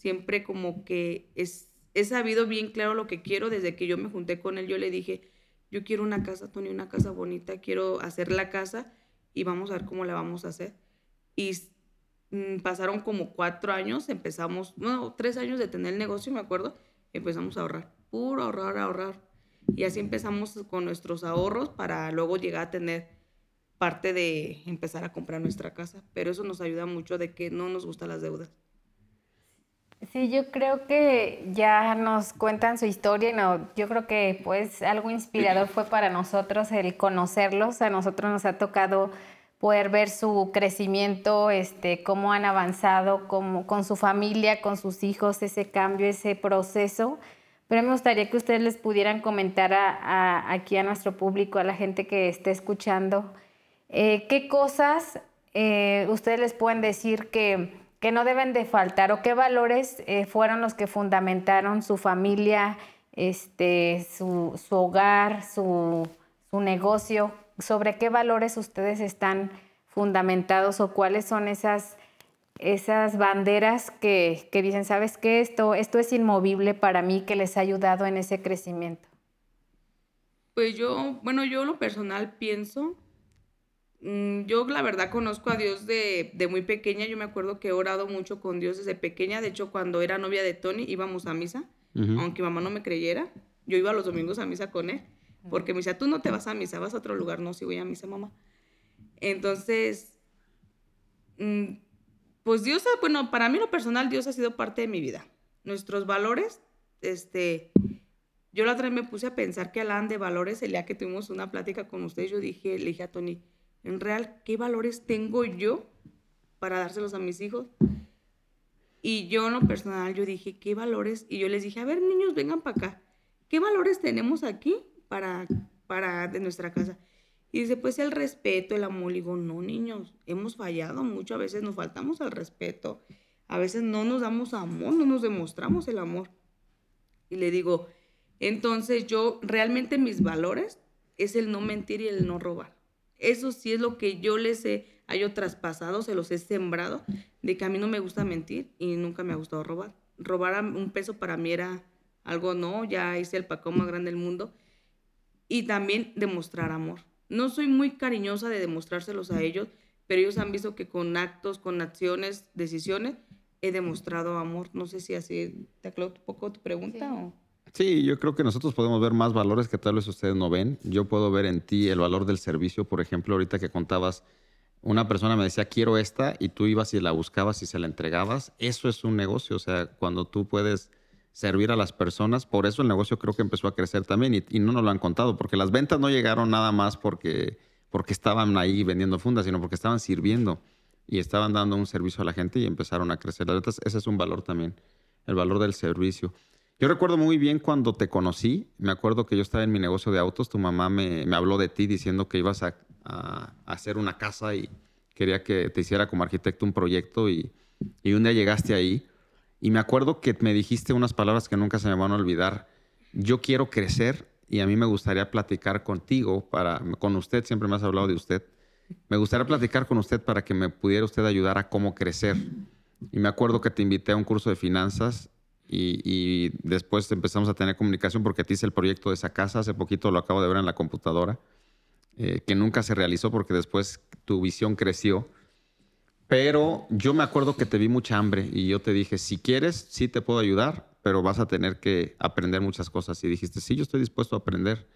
Siempre como que es, he sabido bien claro lo que quiero. Desde que yo me junté con él, yo le dije, yo quiero una casa, Tony, una casa bonita, quiero hacer la casa y vamos a ver cómo la vamos a hacer. Y mm, pasaron como cuatro años, empezamos, no, tres años de tener el negocio, me acuerdo, empezamos a ahorrar, puro ahorrar, ahorrar. Y así empezamos con nuestros ahorros para luego llegar a tener parte de empezar a comprar nuestra casa. Pero eso nos ayuda mucho de que no nos gustan las deudas. Sí, yo creo que ya nos cuentan su historia y no, yo creo que pues algo inspirador fue para nosotros el conocerlos. A nosotros nos ha tocado poder ver su crecimiento, este, cómo han avanzado cómo, con su familia, con sus hijos, ese cambio, ese proceso. Pero me gustaría que ustedes les pudieran comentar a, aquí a nuestro público, a la gente que esté escuchando, eh, qué cosas eh, ustedes les pueden decir que, que, no deben de faltar o qué valores eh, fueron los que fundamentaron su familia, este, su, su hogar, su, su negocio, sobre qué valores ustedes están fundamentados o cuáles son esas esas banderas que, que, dicen, ¿sabes qué? Esto, esto es inmovible para mí, que les ha ayudado en ese crecimiento. Pues yo, bueno, yo lo personal pienso, yo la verdad conozco a Dios de, de, muy pequeña, yo me acuerdo que he orado mucho con Dios desde pequeña, de hecho cuando era novia de Tony íbamos a misa, aunque mamá no me creyera, yo iba los domingos a misa con él, porque me decía, tú no te vas a misa, vas a otro lugar, no, si voy a misa, mamá. Entonces, mm, pues Dios, bueno, para mí lo personal, Dios ha sido parte de mi vida. Nuestros valores, este, yo la otra vez me puse a pensar que hablaban de valores el día que tuvimos una plática con ustedes, yo dije, le dije a Tony, en real, ¿qué valores tengo yo para dárselos a mis hijos? Y yo en lo personal, yo dije, ¿qué valores? Y yo les dije, a ver, niños, vengan para acá. ¿Qué valores tenemos aquí para, para de nuestra casa? Y dice, pues el respeto, el amor. Y digo, no, niños, hemos fallado mucho, a veces nos faltamos al respeto, a veces no nos damos amor, no nos demostramos el amor. Y le digo, entonces yo realmente mis valores es el no mentir y el no robar. Eso sí es lo que yo les he, yo traspasado, se los he sembrado, de que a mí no me gusta mentir y nunca me ha gustado robar. Robar un peso para mí era algo, no, ya hice el pacón más grande del mundo. Y también demostrar amor no soy muy cariñosa de demostrárselos a ellos, pero ellos han visto que con actos, con acciones, decisiones, he demostrado amor. No sé si así te aclaro un poco tu pregunta sí. o... Sí, yo creo que nosotros podemos ver más valores que tal vez ustedes no ven. Yo puedo ver en ti el valor del servicio. Por ejemplo, ahorita que contabas, una persona me decía, quiero esta, y tú ibas y la buscabas y se la entregabas. Eso es un negocio. O sea, cuando tú puedes servir a las personas. Por eso el negocio creo que empezó a crecer también y, no nos lo han contado, porque las ventas no llegaron nada más porque, porque estaban ahí vendiendo fundas, sino porque estaban sirviendo y estaban dando un servicio a la gente y empezaron a crecer las ventas. Ese es un valor también, el valor del servicio. Yo recuerdo muy bien cuando te conocí, me acuerdo que yo estaba en mi negocio de autos, tu mamá me, habló de ti diciendo que ibas a, a, hacer una casa y quería que te hiciera como arquitecto un proyecto y, y un día llegaste ahí y me acuerdo que me dijiste unas palabras que nunca se me van a olvidar. Yo quiero crecer y a mí me gustaría platicar contigo, para, con usted, siempre me has hablado de usted. Me gustaría platicar con usted para que me pudiera usted ayudar a cómo crecer. Y me acuerdo que te invité a un curso de finanzas y, después empezamos a tener comunicación porque te hice el proyecto de esa casa. Hace poquito lo acabo de ver en la computadora, eh, que nunca se realizó porque después tu visión creció pero yo me acuerdo que te vi mucha hambre y yo te dije, si quieres, sí te puedo ayudar, pero vas a tener que aprender muchas cosas. Y dijiste, sí, yo estoy dispuesto a aprender.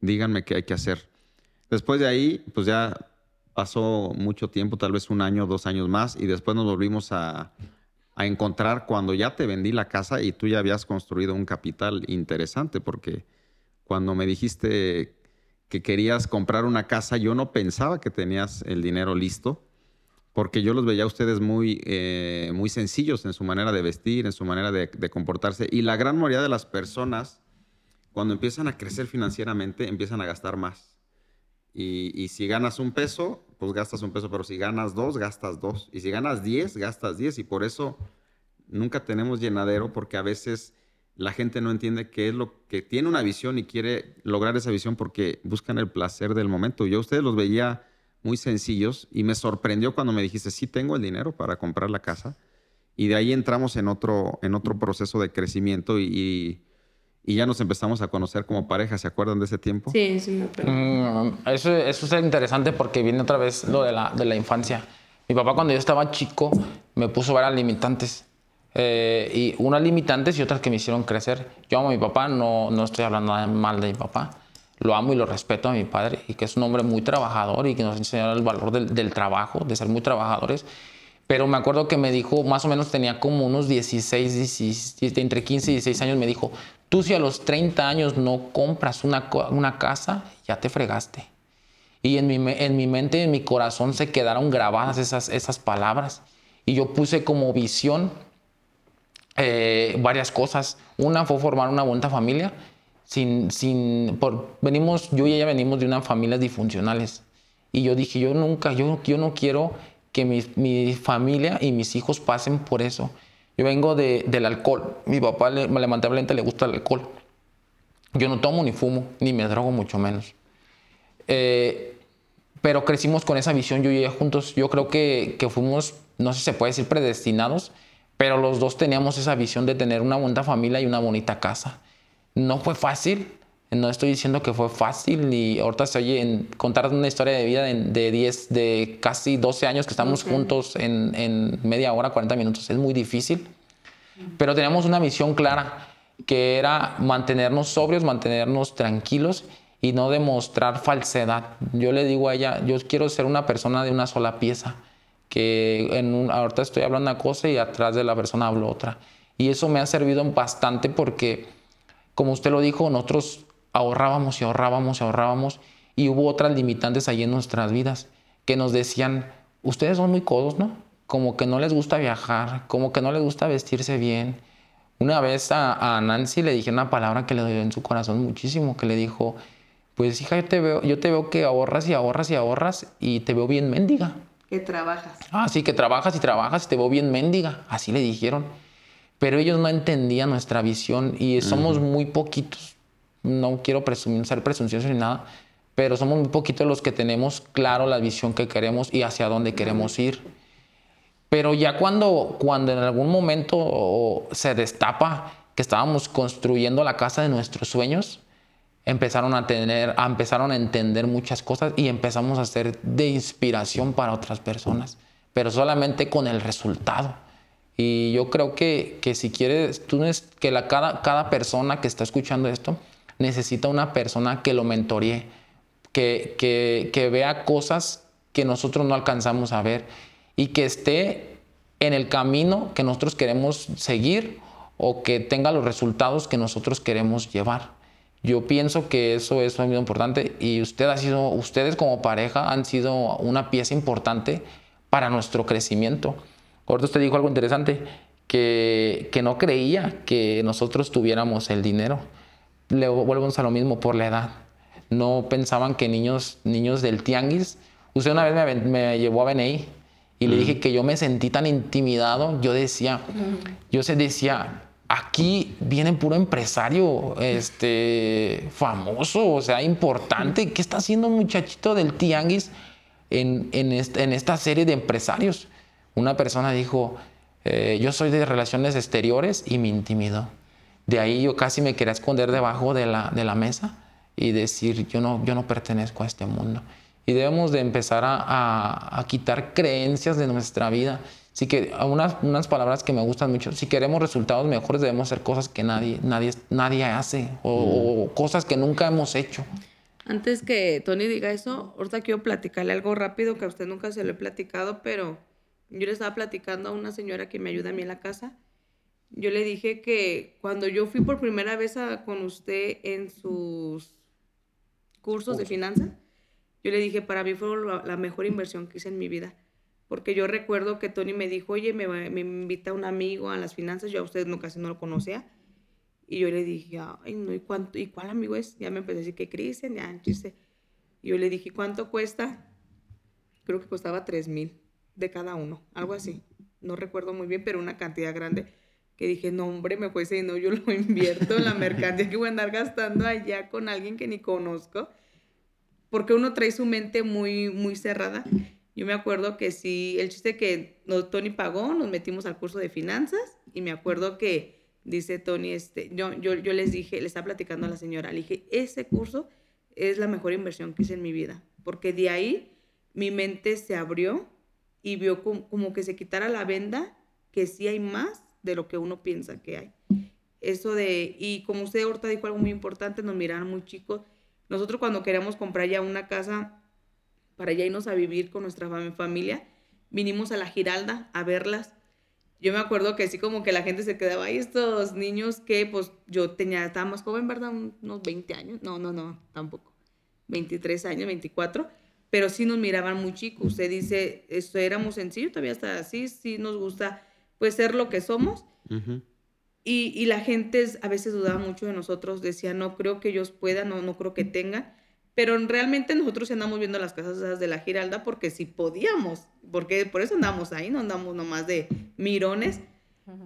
Díganme qué hay que hacer. Después de ahí, pues ya pasó mucho tiempo, tal vez un año, dos años más, y después nos volvimos a, a encontrar cuando ya te vendí la casa y tú ya habías construido un capital interesante, porque cuando me dijiste que querías comprar una casa, yo no pensaba que tenías el dinero listo porque yo los veía a ustedes muy, eh, muy sencillos en su manera de vestir, en su manera de, comportarse. Y la gran mayoría de las personas, cuando empiezan a crecer financieramente, empiezan a gastar más. Y, si ganas un peso, pues gastas un peso, pero si ganas dos, gastas dos. Y si ganas diez, gastas diez. Y por eso nunca tenemos llenadero, porque a veces la gente no entiende qué es lo que tiene una visión y quiere lograr esa visión porque buscan el placer del momento. Yo a ustedes los veía muy sencillos y me sorprendió cuando me dijiste, sí tengo el dinero para comprar la casa. Y de ahí entramos en otro, en otro proceso de crecimiento y, y ya nos empezamos a conocer como pareja. ¿Se acuerdan de ese tiempo? Sí, sí, me acuerdo. Mm, eso, eso es interesante porque viene otra vez lo de la, de la infancia. Mi papá cuando yo estaba chico me puso varias limitantes. Eh, y unas limitantes y otras que me hicieron crecer. Yo amo a mi papá, no, no estoy hablando nada mal de mi papá lo amo y lo respeto a mi padre y que es un hombre muy trabajador y que nos enseñó el valor del, trabajo, de ser muy trabajadores. Pero me acuerdo que me dijo, más o menos tenía como unos 16, 17, entre 15 y 16 años, me dijo, tú si a los 30 años no compras una, una casa, ya te fregaste. Y en mi, en mi mente, en mi corazón se quedaron grabadas esas, esas palabras. Y yo puse como visión eh, varias cosas. Una fue formar una buena familia. Sin, sin, por, venimos, yo y ella venimos de unas familias disfuncionales. Y yo dije, yo nunca, yo, yo no quiero que mi, mi familia y mis hijos pasen por eso. Yo vengo de, del alcohol. Mi papá, le, lamentablemente, le gusta el alcohol. Yo no tomo ni fumo, ni me drogo, mucho menos. Eh, pero crecimos con esa visión, yo y ella juntos. Yo creo que, que fuimos, no sé si se puede decir predestinados, pero los dos teníamos esa visión de tener una bonita familia y una bonita casa. No fue fácil, no estoy diciendo que fue fácil y ahorita se oye en contar una historia de vida de, 10, de casi 12 años que estamos juntos en, en, media hora, 40 minutos. Es muy difícil, pero teníamos una misión clara que era mantenernos sobrios, mantenernos tranquilos y no demostrar falsedad. Yo le digo a ella, yo quiero ser una persona de una sola pieza que en un, ahorita estoy hablando una cosa y atrás de la persona hablo otra. Y eso me ha servido bastante porque, como usted lo dijo, nosotros ahorrábamos y ahorrábamos y ahorrábamos y hubo otras limitantes ahí en nuestras vidas que nos decían, ustedes son muy codos, ¿no? Como que no les gusta viajar, como que no les gusta vestirse bien. Una vez a, a Nancy le dije una palabra que le dio en su corazón muchísimo, que le dijo, pues hija, yo te veo, yo te veo que ahorras y ahorras y ahorras y te veo bien mendiga. Que trabajas. Ah, sí, que trabajas y trabajas y te veo bien mendiga. Así le dijeron. Pero ellos no entendían nuestra visión y somos muy poquitos. No quiero presumir, ser presuncioso ni nada, pero somos muy poquitos los que tenemos claro la visión que queremos y hacia dónde queremos ir. Pero ya cuando, cuando en algún momento se destapa que estábamos construyendo la casa de nuestros sueños, empezaron a tener, empezaron a entender muchas cosas y empezamos a ser de inspiración para otras personas, pero solamente con el resultado. Y yo creo que, que si quieres, tú que la, cada, cada persona que está escuchando esto necesita una persona que lo mentoree, que, que, que vea cosas que nosotros no alcanzamos a ver y que esté en el camino que nosotros queremos seguir o que tenga los resultados que nosotros queremos llevar. Yo pienso que eso es muy importante y usted ha sido, ustedes como pareja han sido una pieza importante para nuestro crecimiento. Ahorita usted dijo algo interesante, que, que no creía que nosotros tuviéramos el dinero. Le vuelvo a lo mismo por la edad. No pensaban que niños, niños del tianguis. Usted una vez me, me llevó a BNI y le dije que yo me sentí tan intimidado. Yo decía, yo se decía, aquí viene puro empresario este, famoso, o sea, importante. ¿Qué está haciendo un muchachito del Tianguis en, en, esta serie de empresarios? Una persona dijo, eh, yo soy de relaciones exteriores y me intimidó. De ahí yo casi me quería esconder debajo de la, de la mesa y decir, yo no, yo no pertenezco a este mundo. Y debemos de empezar a, a, a quitar creencias de nuestra vida Sí que unas, unas palabras que me gustan mucho. Si queremos resultados mejores debemos hacer cosas que nadie, nadie, nadie hace o, cosas que nunca hemos hecho. Antes que Tony diga eso, ahorita quiero platicarle algo rápido que a usted nunca se lo he platicado, pero yo le estaba platicando a una señora que me ayuda a mí en la casa. Yo le dije que cuando yo fui por primera vez a, con usted en sus cursos de finanzas, yo le dije, para mí fue la mejor inversión que hice en mi vida porque yo recuerdo que Tony me dijo, oye, me, me invita un amigo a las finanzas, yo a usted no, casi no lo conocía, y yo le dije, ay, no, ¿y, cuánto, ¿y cuál amigo es? Ya me empecé a decir que Cristian, ya, chiste. Y yo le dije, ¿cuánto cuesta? Creo que costaba 3 mil de cada uno, algo así. No recuerdo muy bien, pero una cantidad grande. Que dije, no, hombre, me fue no, yo lo invierto en la mercancía que voy a andar gastando allá con alguien que ni conozco. Porque uno trae su mente muy, muy cerrada. Yo me acuerdo que sí, el chiste que Tony pagó, nos metimos al curso de finanzas y me acuerdo que dice Tony, este, yo, yo, yo les dije, le estaba platicando a la señora, le dije, ese curso es la mejor inversión que hice en mi vida, porque de ahí mi mente se abrió y vio como, como que se quitara la venda, que sí hay más de lo que uno piensa que hay. Eso de, y como usted ahorita dijo algo muy importante, nos miraron muy chicos. Nosotros cuando queríamos comprar ya una casa, para ya irnos a vivir con nuestra familia, vinimos a la Giralda a verlas. Yo me acuerdo que así como que la gente se quedaba ahí, estos niños que pues yo tenía, estaba más joven, ¿verdad? Unos 20 años. No, no, no, tampoco. 23 años, 24. Pero sí nos miraban muy chicos. Usted dice, esto éramos sencillos, todavía está así, sí nos gusta pues ser lo que somos. y, y, la gente a veces dudaba mucho de nosotros, decía, no creo que ellos puedan, no, no creo que tengan. Pero realmente nosotros andamos viendo las casas de la Giralda porque sí podíamos, porque por eso andamos ahí, no andamos nomás de mirones.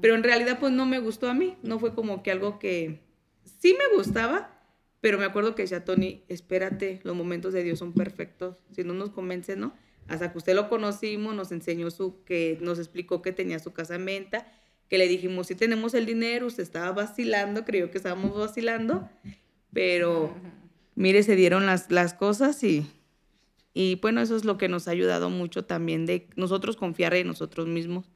Pero en realidad pues no me gustó a mí, no fue como que algo que sí me gustaba, pero me acuerdo que decía Tony, espérate, los momentos de Dios son perfectos, si no nos convence, ¿no? Hasta que usted lo conocimos, nos enseñó su, que nos explicó que tenía su casa en venta, que le dijimos, si tenemos el dinero, usted estaba vacilando, creyó que estábamos vacilando, pero mire, se dieron las, las cosas y, y bueno, eso es lo que nos ha ayudado mucho también de nosotros confiar en nosotros mismos.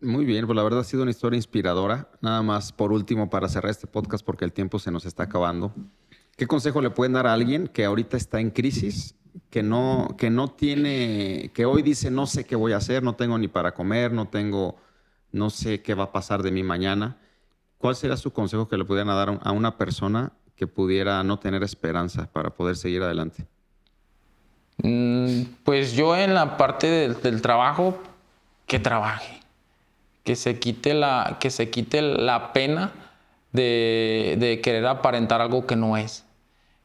Muy bien, pues la verdad ha sido una historia inspiradora. Nada más por último para cerrar este podcast porque el tiempo se nos está acabando. ¿Qué consejo le pueden dar a alguien que ahorita está en crisis, que no, que no tiene, que hoy dice no sé qué voy a hacer, no tengo ni para comer, no tengo, no sé qué va a pasar de mí mañana? ¿Cuál sería su consejo que le pudieran dar a una persona que pudiera no tener esperanza para poder seguir adelante? Mm, pues yo en la parte del, trabajo, que trabaje, que se quite la, que se quite la pena de, de, querer aparentar algo que no es,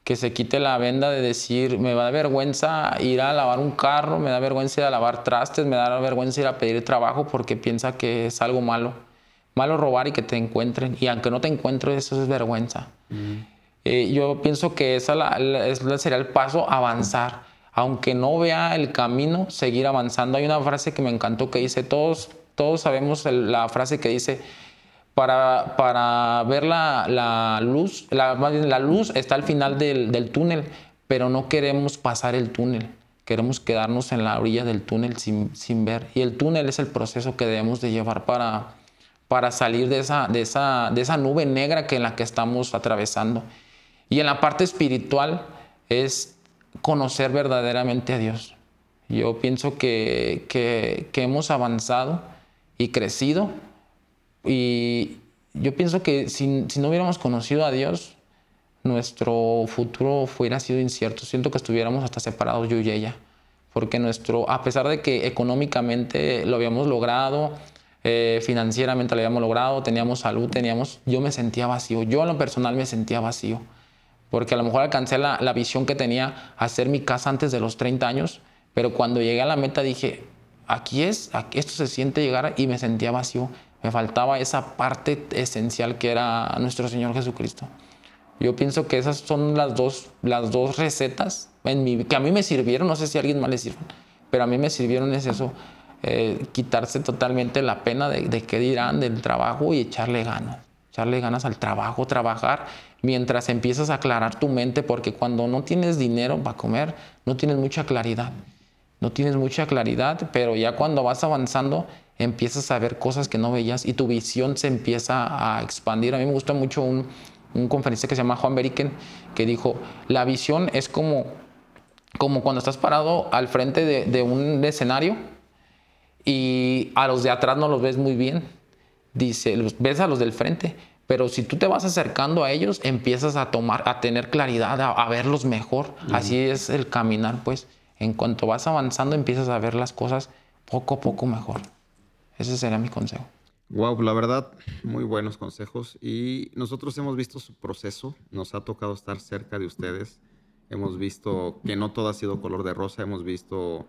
que se quite la venda de decir, me da vergüenza ir a lavar un carro, me da vergüenza ir a lavar trastes, me da vergüenza ir a pedir trabajo porque piensa que es algo malo. Malo robar y que te encuentren. Y aunque no te encuentren, eso es vergüenza. Eh, yo pienso que esa la, sería el paso, avanzar. Aunque no vea el camino, seguir avanzando. Hay una frase que me encantó que dice, todos, todos sabemos la frase que dice, para, para ver la, la luz, la, la luz está al final del, del, túnel, pero no queremos pasar el túnel. Queremos quedarnos en la orilla del túnel sin, sin ver. Y el túnel es el proceso que debemos de llevar para, para salir de esa, de, esa, de esa nube negra que en la que estamos atravesando. Y en la parte espiritual es conocer verdaderamente a Dios. Yo pienso que, que, hemos avanzado y crecido y yo pienso que si, si, no hubiéramos conocido a Dios, nuestro futuro hubiera sido incierto. Siento que estuviéramos hasta separados yo y ella. Porque nuestro, a pesar de que económicamente lo habíamos logrado, eh, financieramente lo habíamos logrado, teníamos salud, teníamos, yo me sentía vacío. Yo en lo personal me sentía vacío porque a lo mejor alcancé la, visión que tenía hacer mi casa antes de los 30 años, pero cuando llegué a la meta dije, aquí es, aquí esto se siente llegar y me sentía vacío, me faltaba esa parte esencial que era nuestro Señor Jesucristo. Yo pienso que esas son las dos, las dos recetas que a mí me sirvieron, no sé si a alguien más le sirven, pero a mí me sirvieron es eso, eh, quitarse totalmente la pena de, de qué dirán del trabajo y echarle ganas, echarle ganas al trabajo, trabajar mientras empiezas a aclarar tu mente, porque cuando no tienes dinero para comer, no tienes mucha claridad. No tienes mucha claridad, pero ya cuando vas avanzando, empiezas a ver cosas que no veías y tu visión se empieza a expandir. A mí me gusta mucho un, un conferencista que se llama Juan Beriken, que dijo, la visión es como, como cuando estás parado al frente de, de un escenario y a los de atrás no los ves muy bien. Dice, ves a los del frente, pero si tú te vas acercando a ellos, empiezas a tomar, a tener claridad, a, verlos mejor. Así es el caminar, pues. En cuanto vas avanzando, empiezas a ver las cosas poco a poco mejor. Ese sería mi consejo. Wow, la verdad, muy buenos consejos. Y nosotros hemos visto su proceso, nos ha tocado estar cerca de ustedes. Hemos visto que no todo ha sido color de rosa, hemos visto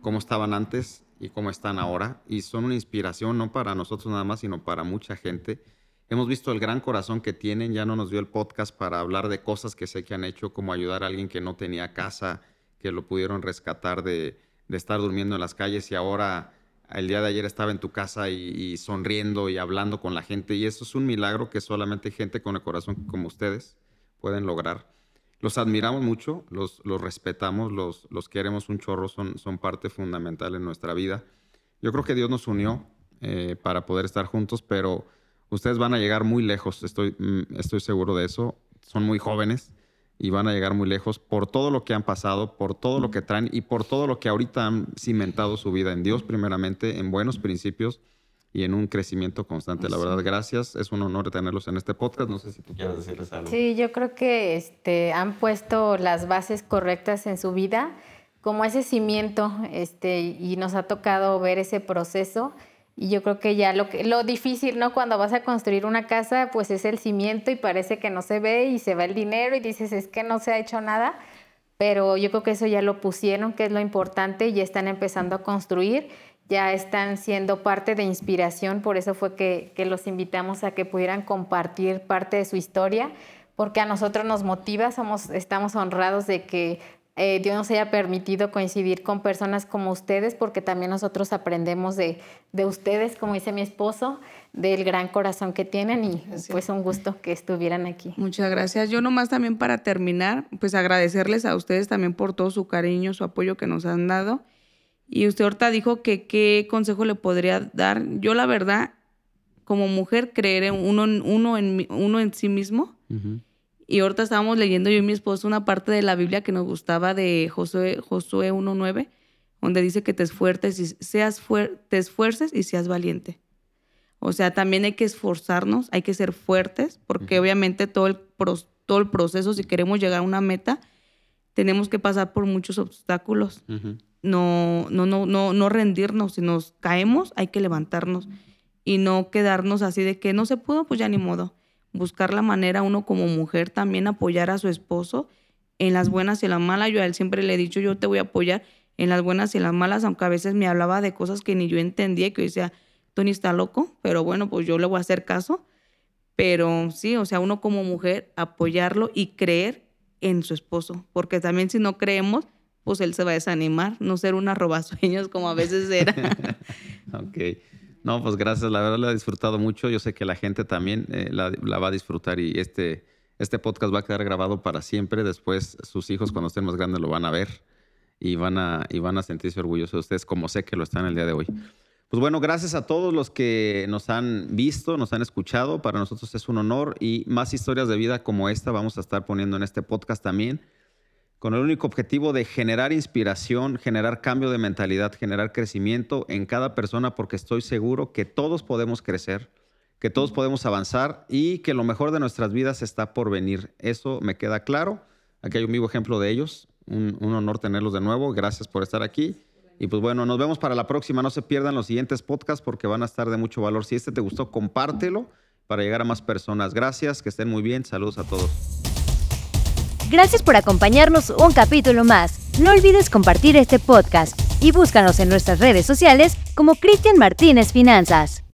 cómo estaban antes y cómo están ahora. Y son una inspiración no para nosotros nada más, sino para mucha gente Hemos visto el gran corazón que tienen, ya no nos dio el podcast para hablar de cosas que sé que han hecho, como ayudar a alguien que no tenía casa, que lo pudieron rescatar de, estar durmiendo en las calles y ahora el día de ayer estaba en tu casa y, sonriendo y hablando con la gente. Y eso es un milagro que solamente gente con el corazón como ustedes pueden lograr. Los admiramos mucho, los, los respetamos, los, los queremos un chorro, son, son parte fundamental en nuestra vida. Yo creo que Dios nos unió eh, para poder estar juntos, pero ustedes van a llegar muy lejos, estoy, mm, estoy seguro de eso. Son muy jóvenes. Y van a llegar muy lejos por todo lo que han pasado, por todo lo que traen y por todo lo que ahorita han cimentado su vida en Dios primeramente, en buenos principios y en un crecimiento constante. La verdad, gracias. Es un honor tenerlos en este podcast. No sé si tú quieres decirles algo. Sí, yo creo que este, han puesto las bases correctas en su vida como ese cimiento este, y nos ha tocado ver ese proceso. Y yo creo que ya lo, que, lo difícil, ¿no? Cuando vas a construir una casa, pues es el cimiento y parece que no se ve y se va el dinero y dices, es que no se ha hecho nada. Pero yo creo que eso ya lo pusieron, que es lo importante, y ya están empezando a construir, ya están siendo parte de inspiración, por eso fue que, que los invitamos a que pudieran compartir parte de su historia, porque a nosotros nos motiva, somos, estamos honrados de que eh, Dios nos haya permitido coincidir con personas como ustedes, porque también nosotros aprendemos de, de, ustedes, como dice mi esposo, del gran corazón que tienen y pues un gusto que estuvieran aquí. Muchas gracias. Yo nomás también para terminar, pues agradecerles a ustedes también por todo su cariño, su apoyo que nos han dado. Y usted ahorita dijo que qué consejo le podría dar. Yo la verdad, como mujer, creer en uno, uno, en, uno en sí mismo. Uh -huh y ahorita estábamos leyendo yo y mi esposo una parte de la Biblia que nos gustaba de Josué, Josué 1.9, donde dice que te esfuerces y seas fuer te esfuerces y seas valiente. O sea, también hay que esforzarnos, hay que ser fuertes, porque uh -huh. obviamente todo el, todo el proceso, si queremos llegar a una meta, tenemos que pasar por muchos obstáculos. Uh -huh. no, no, no, no, no rendirnos. Si nos caemos, hay que levantarnos y no quedarnos así de que no se pudo, pues ya ni modo buscar la manera uno como mujer también apoyar a su esposo en las buenas y las malas. Yo a él siempre le he dicho, yo te voy a apoyar en las buenas y las malas, aunque a veces me hablaba de cosas que ni yo entendía, que yo decía, Tony está loco, pero bueno, pues yo le voy a hacer caso. Pero sí, o sea, uno como mujer apoyarlo y creer en su esposo, porque también si no creemos, pues él se va a desanimar, no ser una robasueños como a veces era. ok. No, pues gracias. La verdad la he disfrutado mucho. Yo sé que la gente también eh, la, va a disfrutar y este, este podcast va a quedar grabado para siempre. Después sus hijos cuando estén más grandes lo van a ver y van a, y van a sentirse orgullosos de ustedes como sé que lo están el día de hoy. Pues bueno, gracias a todos los que nos han visto, nos han escuchado. Para nosotros es un honor y más historias de vida como esta vamos a estar poniendo en este podcast también con el único objetivo de generar inspiración, generar cambio de mentalidad, generar crecimiento en cada persona, porque estoy seguro que todos podemos crecer, que todos podemos avanzar y que lo mejor de nuestras vidas está por venir. Eso me queda claro. Aquí hay un vivo ejemplo de ellos. Un, un honor tenerlos de nuevo. Gracias por estar aquí. Y pues bueno, nos vemos para la próxima. No se pierdan los siguientes podcasts porque van a estar de mucho valor. Si este te gustó, compártelo para llegar a más personas. Gracias, que estén muy bien. Saludos a todos. Gracias por acompañarnos un capítulo más. No olvides compartir este podcast y búscanos en nuestras redes sociales como Cristian Martínez Finanzas.